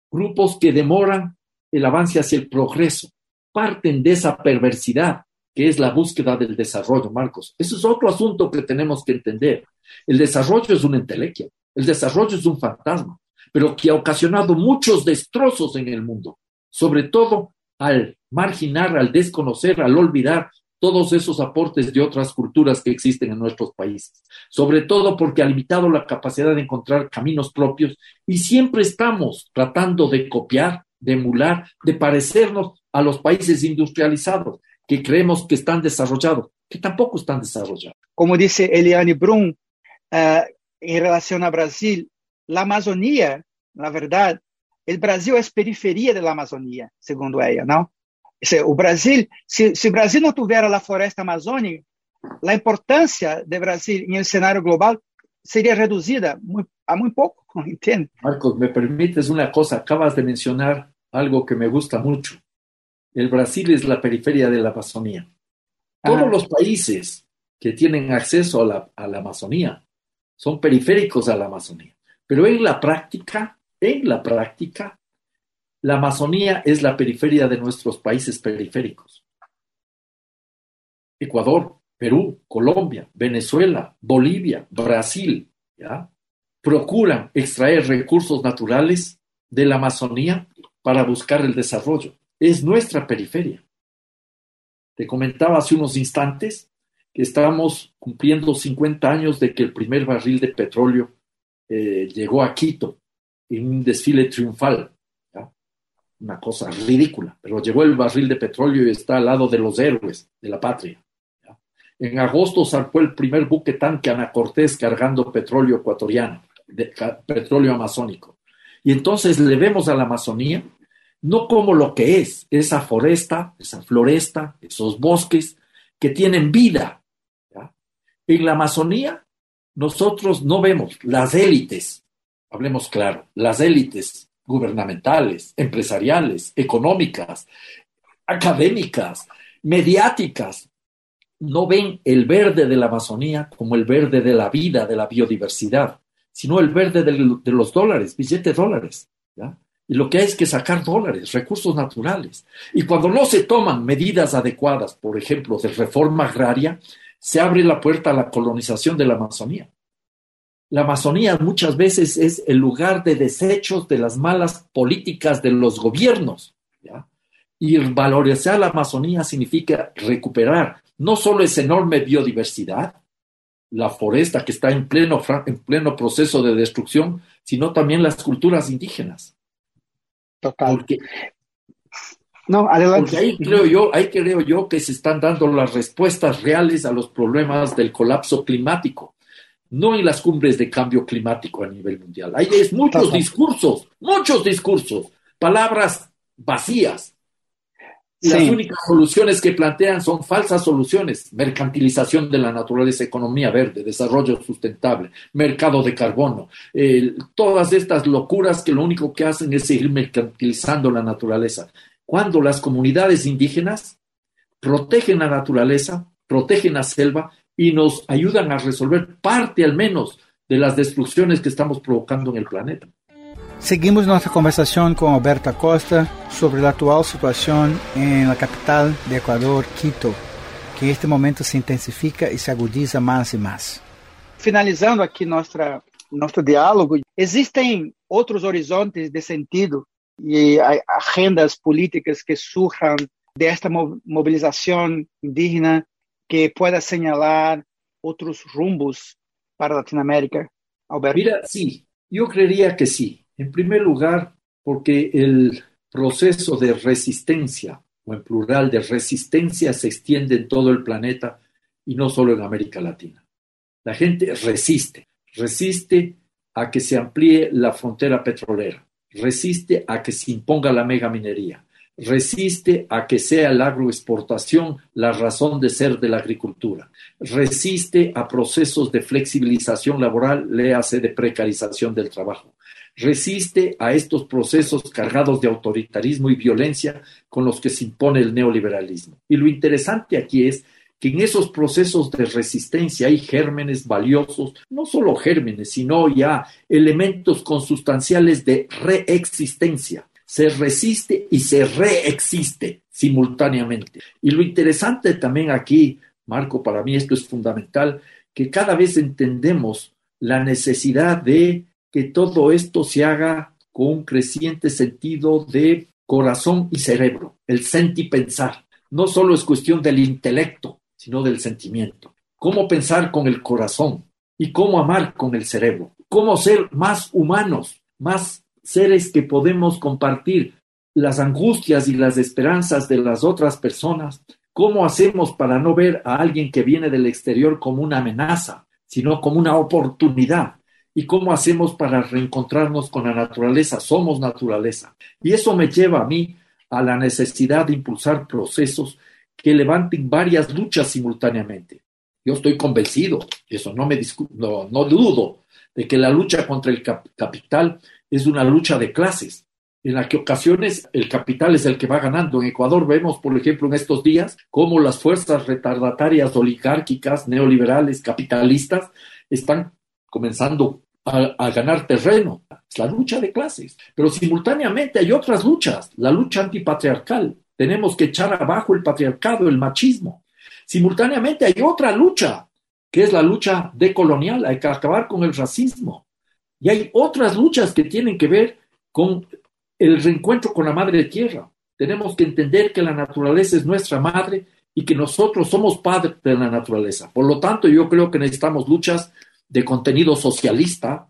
grupos que demoran el avance hacia el progreso, parten de esa perversidad que es la búsqueda del desarrollo, Marcos. Eso es otro asunto que tenemos que entender. El desarrollo es una entelequia, el desarrollo es un fantasma, pero que ha ocasionado muchos destrozos en el mundo, sobre todo al marginar, al desconocer, al olvidar todos esos aportes de otras culturas que existen en nuestros países, sobre todo porque ha limitado la capacidad de encontrar caminos propios y siempre estamos tratando de copiar, de emular, de parecernos a los países industrializados que creemos que están desarrollados, que tampoco están desarrollados. Como dice Eliane Brun, uh, en relación a Brasil, la Amazonía, la verdad, el Brasil es periferia de la Amazonía, según ella, ¿no? O Brasil, se o Brasil não tiver a floresta amazônica, a importância do Brasil em um cenário global seria reduzida a muito pouco, entende? Marcos, me permites uma coisa, acabas de mencionar algo que me gusta muito. El Brasil es la periferia de la Amazonía. Todos ah. los países que tienen acceso a la, a la Amazonía son periféricos a la Amazonía. Pero en la práctica, en la práctica, la Amazonía es la periferia de nuestros países periféricos. Ecuador, Perú, Colombia, Venezuela, Bolivia, Brasil, ¿ya? procuran extraer recursos naturales de la Amazonía para buscar el desarrollo. Es nuestra periferia. Te comentaba hace unos instantes que estamos cumpliendo 50 años de que el primer barril de petróleo eh, llegó a Quito en un desfile triunfal una cosa ridícula, pero llegó el barril de petróleo y está al lado de los héroes de la patria. En agosto zarpó el primer buque tanque Ana Cortés cargando petróleo ecuatoriano, petróleo amazónico. Y entonces le vemos a la Amazonía no como lo que es, esa foresta, esa floresta, esos bosques que tienen vida. En la Amazonía nosotros no vemos las élites, hablemos claro, las élites gubernamentales, empresariales, económicas, académicas, mediáticas, no ven el verde de la Amazonía como el verde de la vida, de la biodiversidad, sino el verde de, los dólares, billetes dólares. Y lo que hay es que sacar dólares, recursos naturales. Y cuando no se toman medidas adecuadas, por ejemplo, de reforma agraria, se abre la puerta a la colonización de la Amazonía. La Amazonía muchas veces es el lugar de desechos de las malas políticas de los gobiernos. Y valorizar la Amazonía significa recuperar no solo esa enorme biodiversidad, la foresta que está en pleno, en pleno proceso de destrucción, sino también las culturas indígenas. Total. Porque, no, adelante. ahí creo yo, ahí creo yo que se están dando las respuestas reales a los problemas del colapso climático no en las cumbres de cambio climático a nivel mundial. Hay es muchos discursos, muchos discursos, palabras vacías. Las únicas soluciones que plantean son falsas soluciones. Mercantilización de la naturaleza, economía verde, desarrollo sustentable, mercado de carbono. todas estas locuras que lo único que hacen es seguir mercantilizando la naturaleza. Cuando las comunidades indígenas protegen la naturaleza, protegen la selva y nos ayudan a resolver parte al menos de las destrucciones que estamos provocando en el planeta. Seguimos nuestra conversación con Alberto Costa sobre la actual situación en la capital de Ecuador, Quito, que en este momento se intensifica y se agudiza más y más. Finalizando aqui nuestra, nuestro diálogo, existem outros horizontes de sentido e agendas políticas que surjam desta mobilização indígena que pueda señalar otros rumbos para Latinoamérica, Alberto? Mira, sí, yo creería que sí. En primer lugar, porque el proceso de resistencia, o en plural de resistencia, se extiende en todo el planeta y no solo en América Latina. La gente resiste, resiste a que se amplíe la frontera petrolera, resiste a que se imponga la mega minería, resiste a que sea la agroexportación la razón de ser de la agricultura, resiste a procesos de flexibilización laboral, léase de precarización del trabajo, resiste a estos procesos cargados de autoritarismo y violencia con los que se impone el neoliberalismo. Y lo interesante aquí es que en esos procesos de resistencia hay gérmenes valiosos, no solo gérmenes, sino ya elementos consustanciales de reexistencia. Se resiste y se reexiste simultáneamente. Y lo interesante también aquí, Marco, para mí esto es fundamental, que cada vez entendemos la necesidad de que todo esto se haga con un creciente sentido de corazón y cerebro, el sentipensar. No solo es cuestión del intelecto, sino del sentimiento. Cómo pensar con el corazón y cómo amar con el cerebro. Cómo ser más humanos, más seres que podemos compartir las angustias y las esperanzas de las otras personas. ¿Cómo hacemos para no ver a alguien que viene del exterior como una amenaza, sino como una oportunidad? ¿Y cómo hacemos para reencontrarnos con la naturaleza? Somos naturaleza. Y eso me lleva a mí a la necesidad de impulsar procesos que levanten varias luchas simultáneamente. Yo estoy convencido, eso no me no, no dudo, de que la lucha contra el capital es una lucha de clases, en la que ocasiones el capital es el que va ganando. En Ecuador vemos, por ejemplo, en estos días, cómo las fuerzas retardatarias oligárquicas, neoliberales, capitalistas, están comenzando a, ganar terreno. Es la lucha de clases. Pero simultáneamente hay otras luchas, la lucha antipatriarcal. Tenemos que echar abajo el patriarcado, el machismo. Simultáneamente hay otra lucha, que es la lucha decolonial, hay que acabar con el racismo. Y hay otras luchas que tienen que ver con el reencuentro con la madre tierra. Tenemos que entender que la naturaleza es nuestra madre y que nosotros somos padres de la naturaleza. Por lo tanto, yo creo que necesitamos luchas de contenido socialista,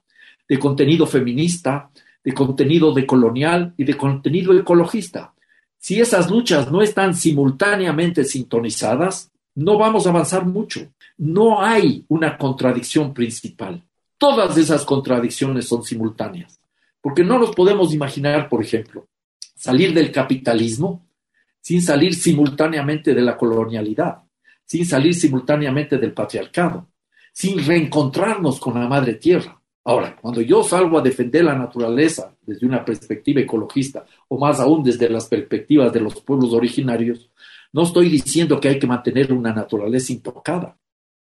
de contenido feminista, de contenido decolonial y de contenido ecologista. Si esas luchas no están simultáneamente sintonizadas, no vamos a avanzar mucho. No hay una contradicción principal. Todas esas contradicciones son simultáneas. Porque no nos podemos imaginar, por ejemplo, salir del capitalismo sin salir simultáneamente de la colonialidad, sin salir simultáneamente del patriarcado, sin reencontrarnos con la madre tierra. Ahora, cuando yo salgo a defender la naturaleza desde una perspectiva ecologista, o más aún desde las perspectivas de los pueblos originarios, no estoy diciendo que hay que mantener una naturaleza intocada.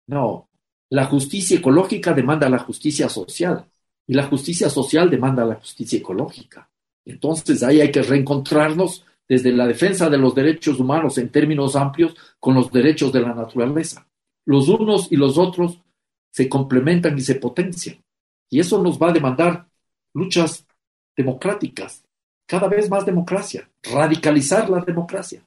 No, la justicia ecológica demanda la justicia social y la justicia social demanda la justicia ecológica. Entonces ahí hay que reencontrarnos desde la defensa de los derechos humanos en términos amplios con los derechos de la naturaleza. Los unos y los otros se complementan y se potencian. Y eso nos va a demandar luchas democráticas, cada vez más democracia, radicalizar la democracia.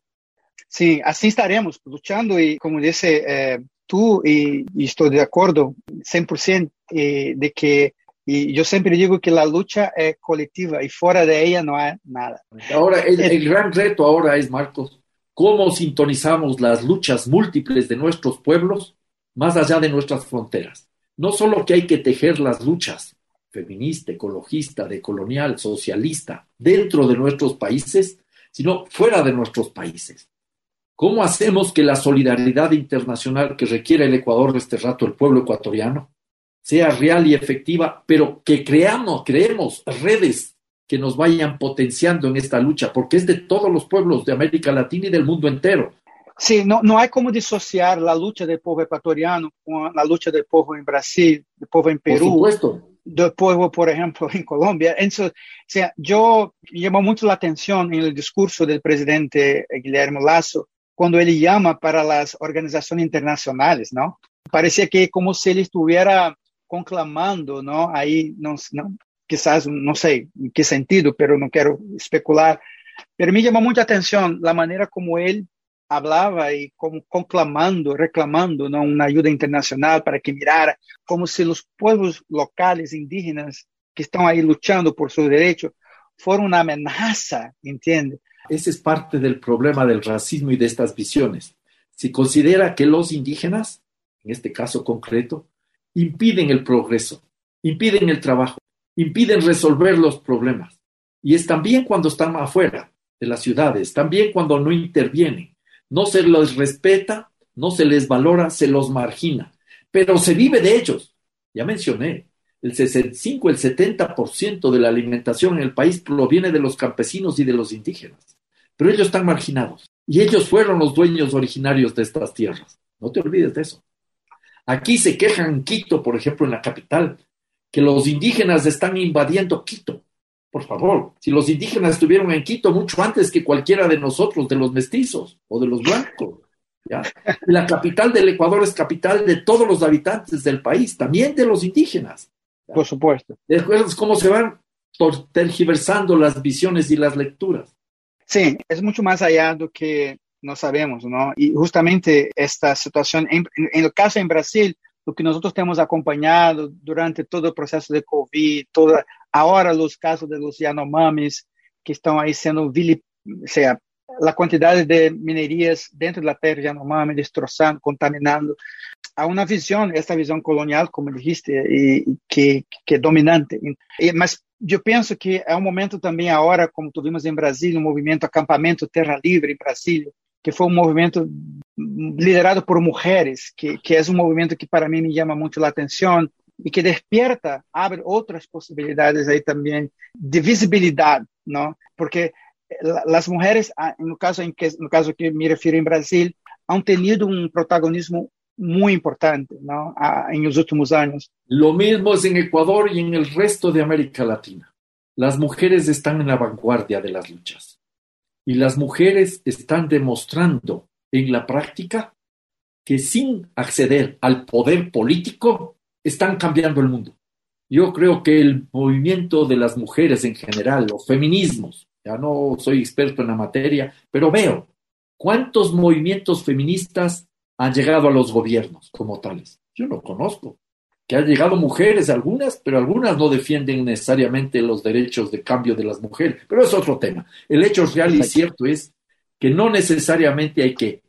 Sí, así estaremos luchando y como dice eh, tú, y, estoy de acuerdo 100% eh, de que y yo siempre digo que la lucha es colectiva y fuera de ella no hay nada. Ahora, el, el gran reto ahora es, Marcos, cómo sintonizamos las luchas múltiples de nuestros pueblos más allá de nuestras fronteras. No solo que hay que tejer las luchas feminista, ecologista, decolonial, socialista, dentro de nuestros países, sino fuera de nuestros países. ¿Cómo hacemos que la solidaridad internacional que requiere el Ecuador de este rato, el pueblo ecuatoriano, sea real y efectiva, pero que creamos, creemos redes que nos vayan potenciando en esta lucha, porque es de todos los pueblos de América Latina y del mundo entero. Sí, no, no hay como disociar la lucha del pueblo ecuatoriano con la lucha del pueblo en Brasil, en Perú, por supuesto. del pueblo, por ejemplo, en Colombia. Entonces, o sea, yo llamó mucho la atención en el discurso del presidente Guillermo Lasso cuando él llama para las organizaciones internacionales, ¿no? Parecía que como si él estuviera conclamando, ¿no? Ahí, no, no, quizás, no sé en qué sentido, pero no quiero especular. Pero me llamó mucha atención la manera como él hablaba y como conclamando, reclamando ¿no? una ayuda internacional para que mirara, como si los pueblos locales indígenas que están ahí luchando por sus derechos fueran una amenaza, ¿entiende? Ese es parte del problema del racismo y de estas visiones. Si considera que los indígenas, en este caso concreto, impiden el progreso, impiden el trabajo, impiden resolver los problemas. Y es también cuando están afuera de las ciudades, también cuando no intervienen no se los respeta, no se les valora, se los margina, pero se vive de ellos. Ya mencioné, el 65, el 70% de la alimentación en el país proviene de los campesinos y de los indígenas, pero ellos están marginados y ellos fueron los dueños originarios de estas tierras. No te olvides de eso. Aquí se quejan Quito, por ejemplo, en la capital, que los indígenas están invadiendo Quito. Por favor, si los indígenas estuvieron en Quito mucho antes que cualquiera de nosotros, de los mestizos o de los blancos. La capital del Ecuador es capital de todos los habitantes del país, también de los indígenas. Por supuesto. Es cómo se van tergiversando las visiones y las lecturas. Sí, es mucho más allá de lo que no sabemos, ¿no? Y justamente esta situación, en, el caso en Brasil, lo que nosotros tenemos acompañado durante todo el proceso de COVID, toda, ahora los casos de los Yanomamis que están ahí siendo, o sea, la cantidad de minerías dentro de la tierra Yanomami, destrozando, contaminando, a una visión, esta visión colonial, como dijiste, y, que, que dominante. Y, mas yo pienso que es un momento también ahora, como tuvimos en Brasil, un movimiento Acampamento Terra Libre en Brasil, que fue un movimiento liderado por mujeres, que, que es un movimiento que para mí me llama mucho la atención y que despierta, abre otras posibilidades ahí también de visibilidad, ¿no? Porque las mujeres, ah, en el caso en que, el caso que me refiero en Brasil, han tenido un protagonismo muy importante ¿no? en los últimos años. Lo mismo es en Ecuador y en el resto de América Latina. Las mujeres están en la vanguardia de las luchas y las mujeres están demostrando en la práctica que sin acceder al poder político están cambiando el mundo. Yo creo que el movimiento de las mujeres en general, los feminismos, ya no soy experto en la materia, pero veo cuántos movimientos feministas han llegado a los gobiernos como tales. Yo no conozco. Que han llegado mujeres, algunas, pero algunas no defienden necesariamente los derechos de cambio de las mujeres. Pero es otro tema. El hecho real y cierto es que no necesariamente hay que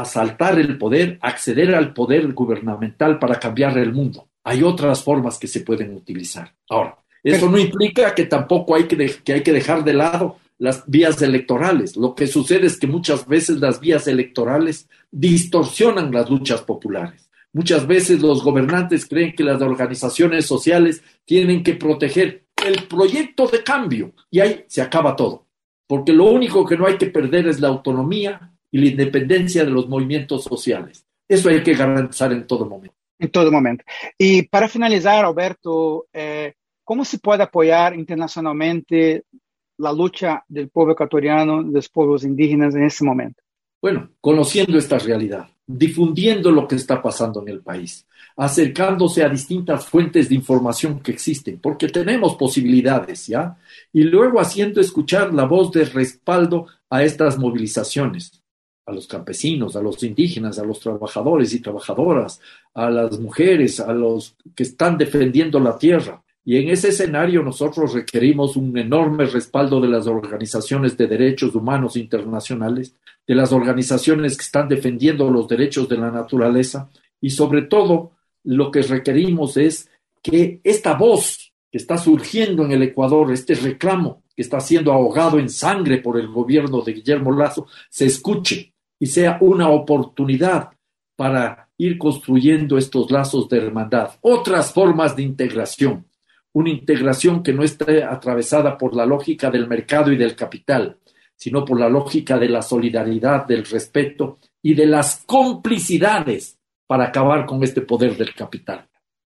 asaltar el poder, acceder al poder gubernamental para cambiar el mundo. Hay otras formas que se pueden utilizar. Ahora, eso no implica que tampoco hay que, que hay que dejar de lado las vías electorales. Lo que sucede es que muchas veces las vías electorales distorsionan las luchas populares. Muchas veces los gobernantes creen que las organizaciones sociales tienen que proteger el proyecto de cambio y ahí se acaba todo. Porque lo único que no hay que perder es la autonomía y la independencia de los movimientos sociales. Eso hay que garantizar en todo momento. En todo momento. Y para finalizar, Alberto, eh, ¿cómo se puede apoyar internacionalmente la lucha del pueblo ecuatoriano, de los pueblos indígenas en este momento? Bueno, conociendo esta realidad, difundiendo lo que está pasando en el país, acercándose a distintas fuentes de información que existen, porque tenemos posibilidades, ¿ya? Y luego haciendo escuchar la voz de respaldo a estas movilizaciones, a los campesinos, a los indígenas, a los trabajadores y trabajadoras, a las mujeres, a los que están defendiendo la tierra, y en ese escenario nosotros requerimos un enorme respaldo de las organizaciones de derechos humanos internacionales, de las organizaciones que están defendiendo los derechos de la naturaleza y sobre todo lo que requerimos es que esta voz que está surgiendo en el Ecuador, este reclamo que está siendo ahogado en sangre por el gobierno de Guillermo Lazo, se escuche y sea una oportunidad para ir construyendo estos lazos de hermandad, otras formas de integración una integración que no esté atravesada por la lógica del mercado y del capital, sino por la lógica de la solidaridad, del respeto y de las complicidades para acabar con este poder del capital.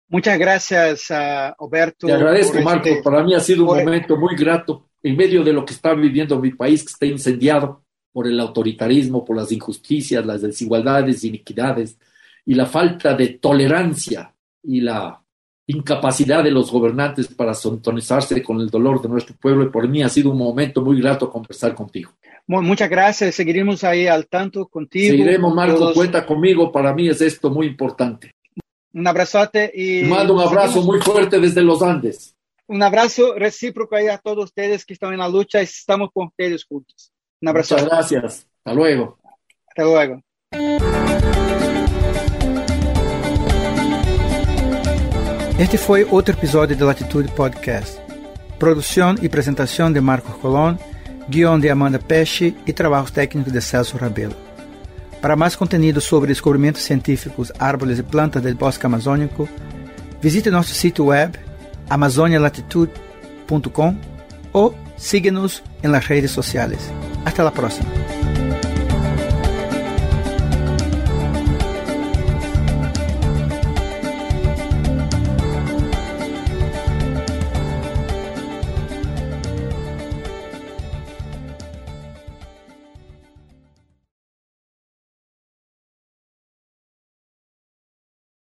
Muchas gracias, uh, Alberto. Te agradezco, Marco. Este para mí ha sido un momento muy grato en medio de lo que está viviendo mi país, que está incendiado por el autoritarismo, por las injusticias, las desigualdades, iniquidades y la falta de tolerancia y la incapacidad de los gobernantes para sintonizarse con el dolor de nuestro pueblo y por mí ha sido un momento muy grato conversar contigo. Muchas gracias, seguiremos ahí al tanto contigo. Seguiremos, Marco, cuenta conmigo, para mí es esto muy importante. Un abrazote y... Mando un abrazo muy fuerte desde los Andes. Un abrazo recíproco ahí a todos ustedes que están en la lucha y estamos con ustedes juntos. Un abrazo. Muchas gracias. Hasta luego. Hasta luego. Este foi outro episódio do Latitude Podcast. Produção e apresentação de Marcos Colón, guião de Amanda Pesce e trabalhos técnicos de Celso Rabelo. Para mais conteúdo sobre descobrimentos científicos, árvores e plantas do bosque amazônico, visite nosso sítio web amazonialatitude.com ou siga-nos nas redes sociais. Até a próxima!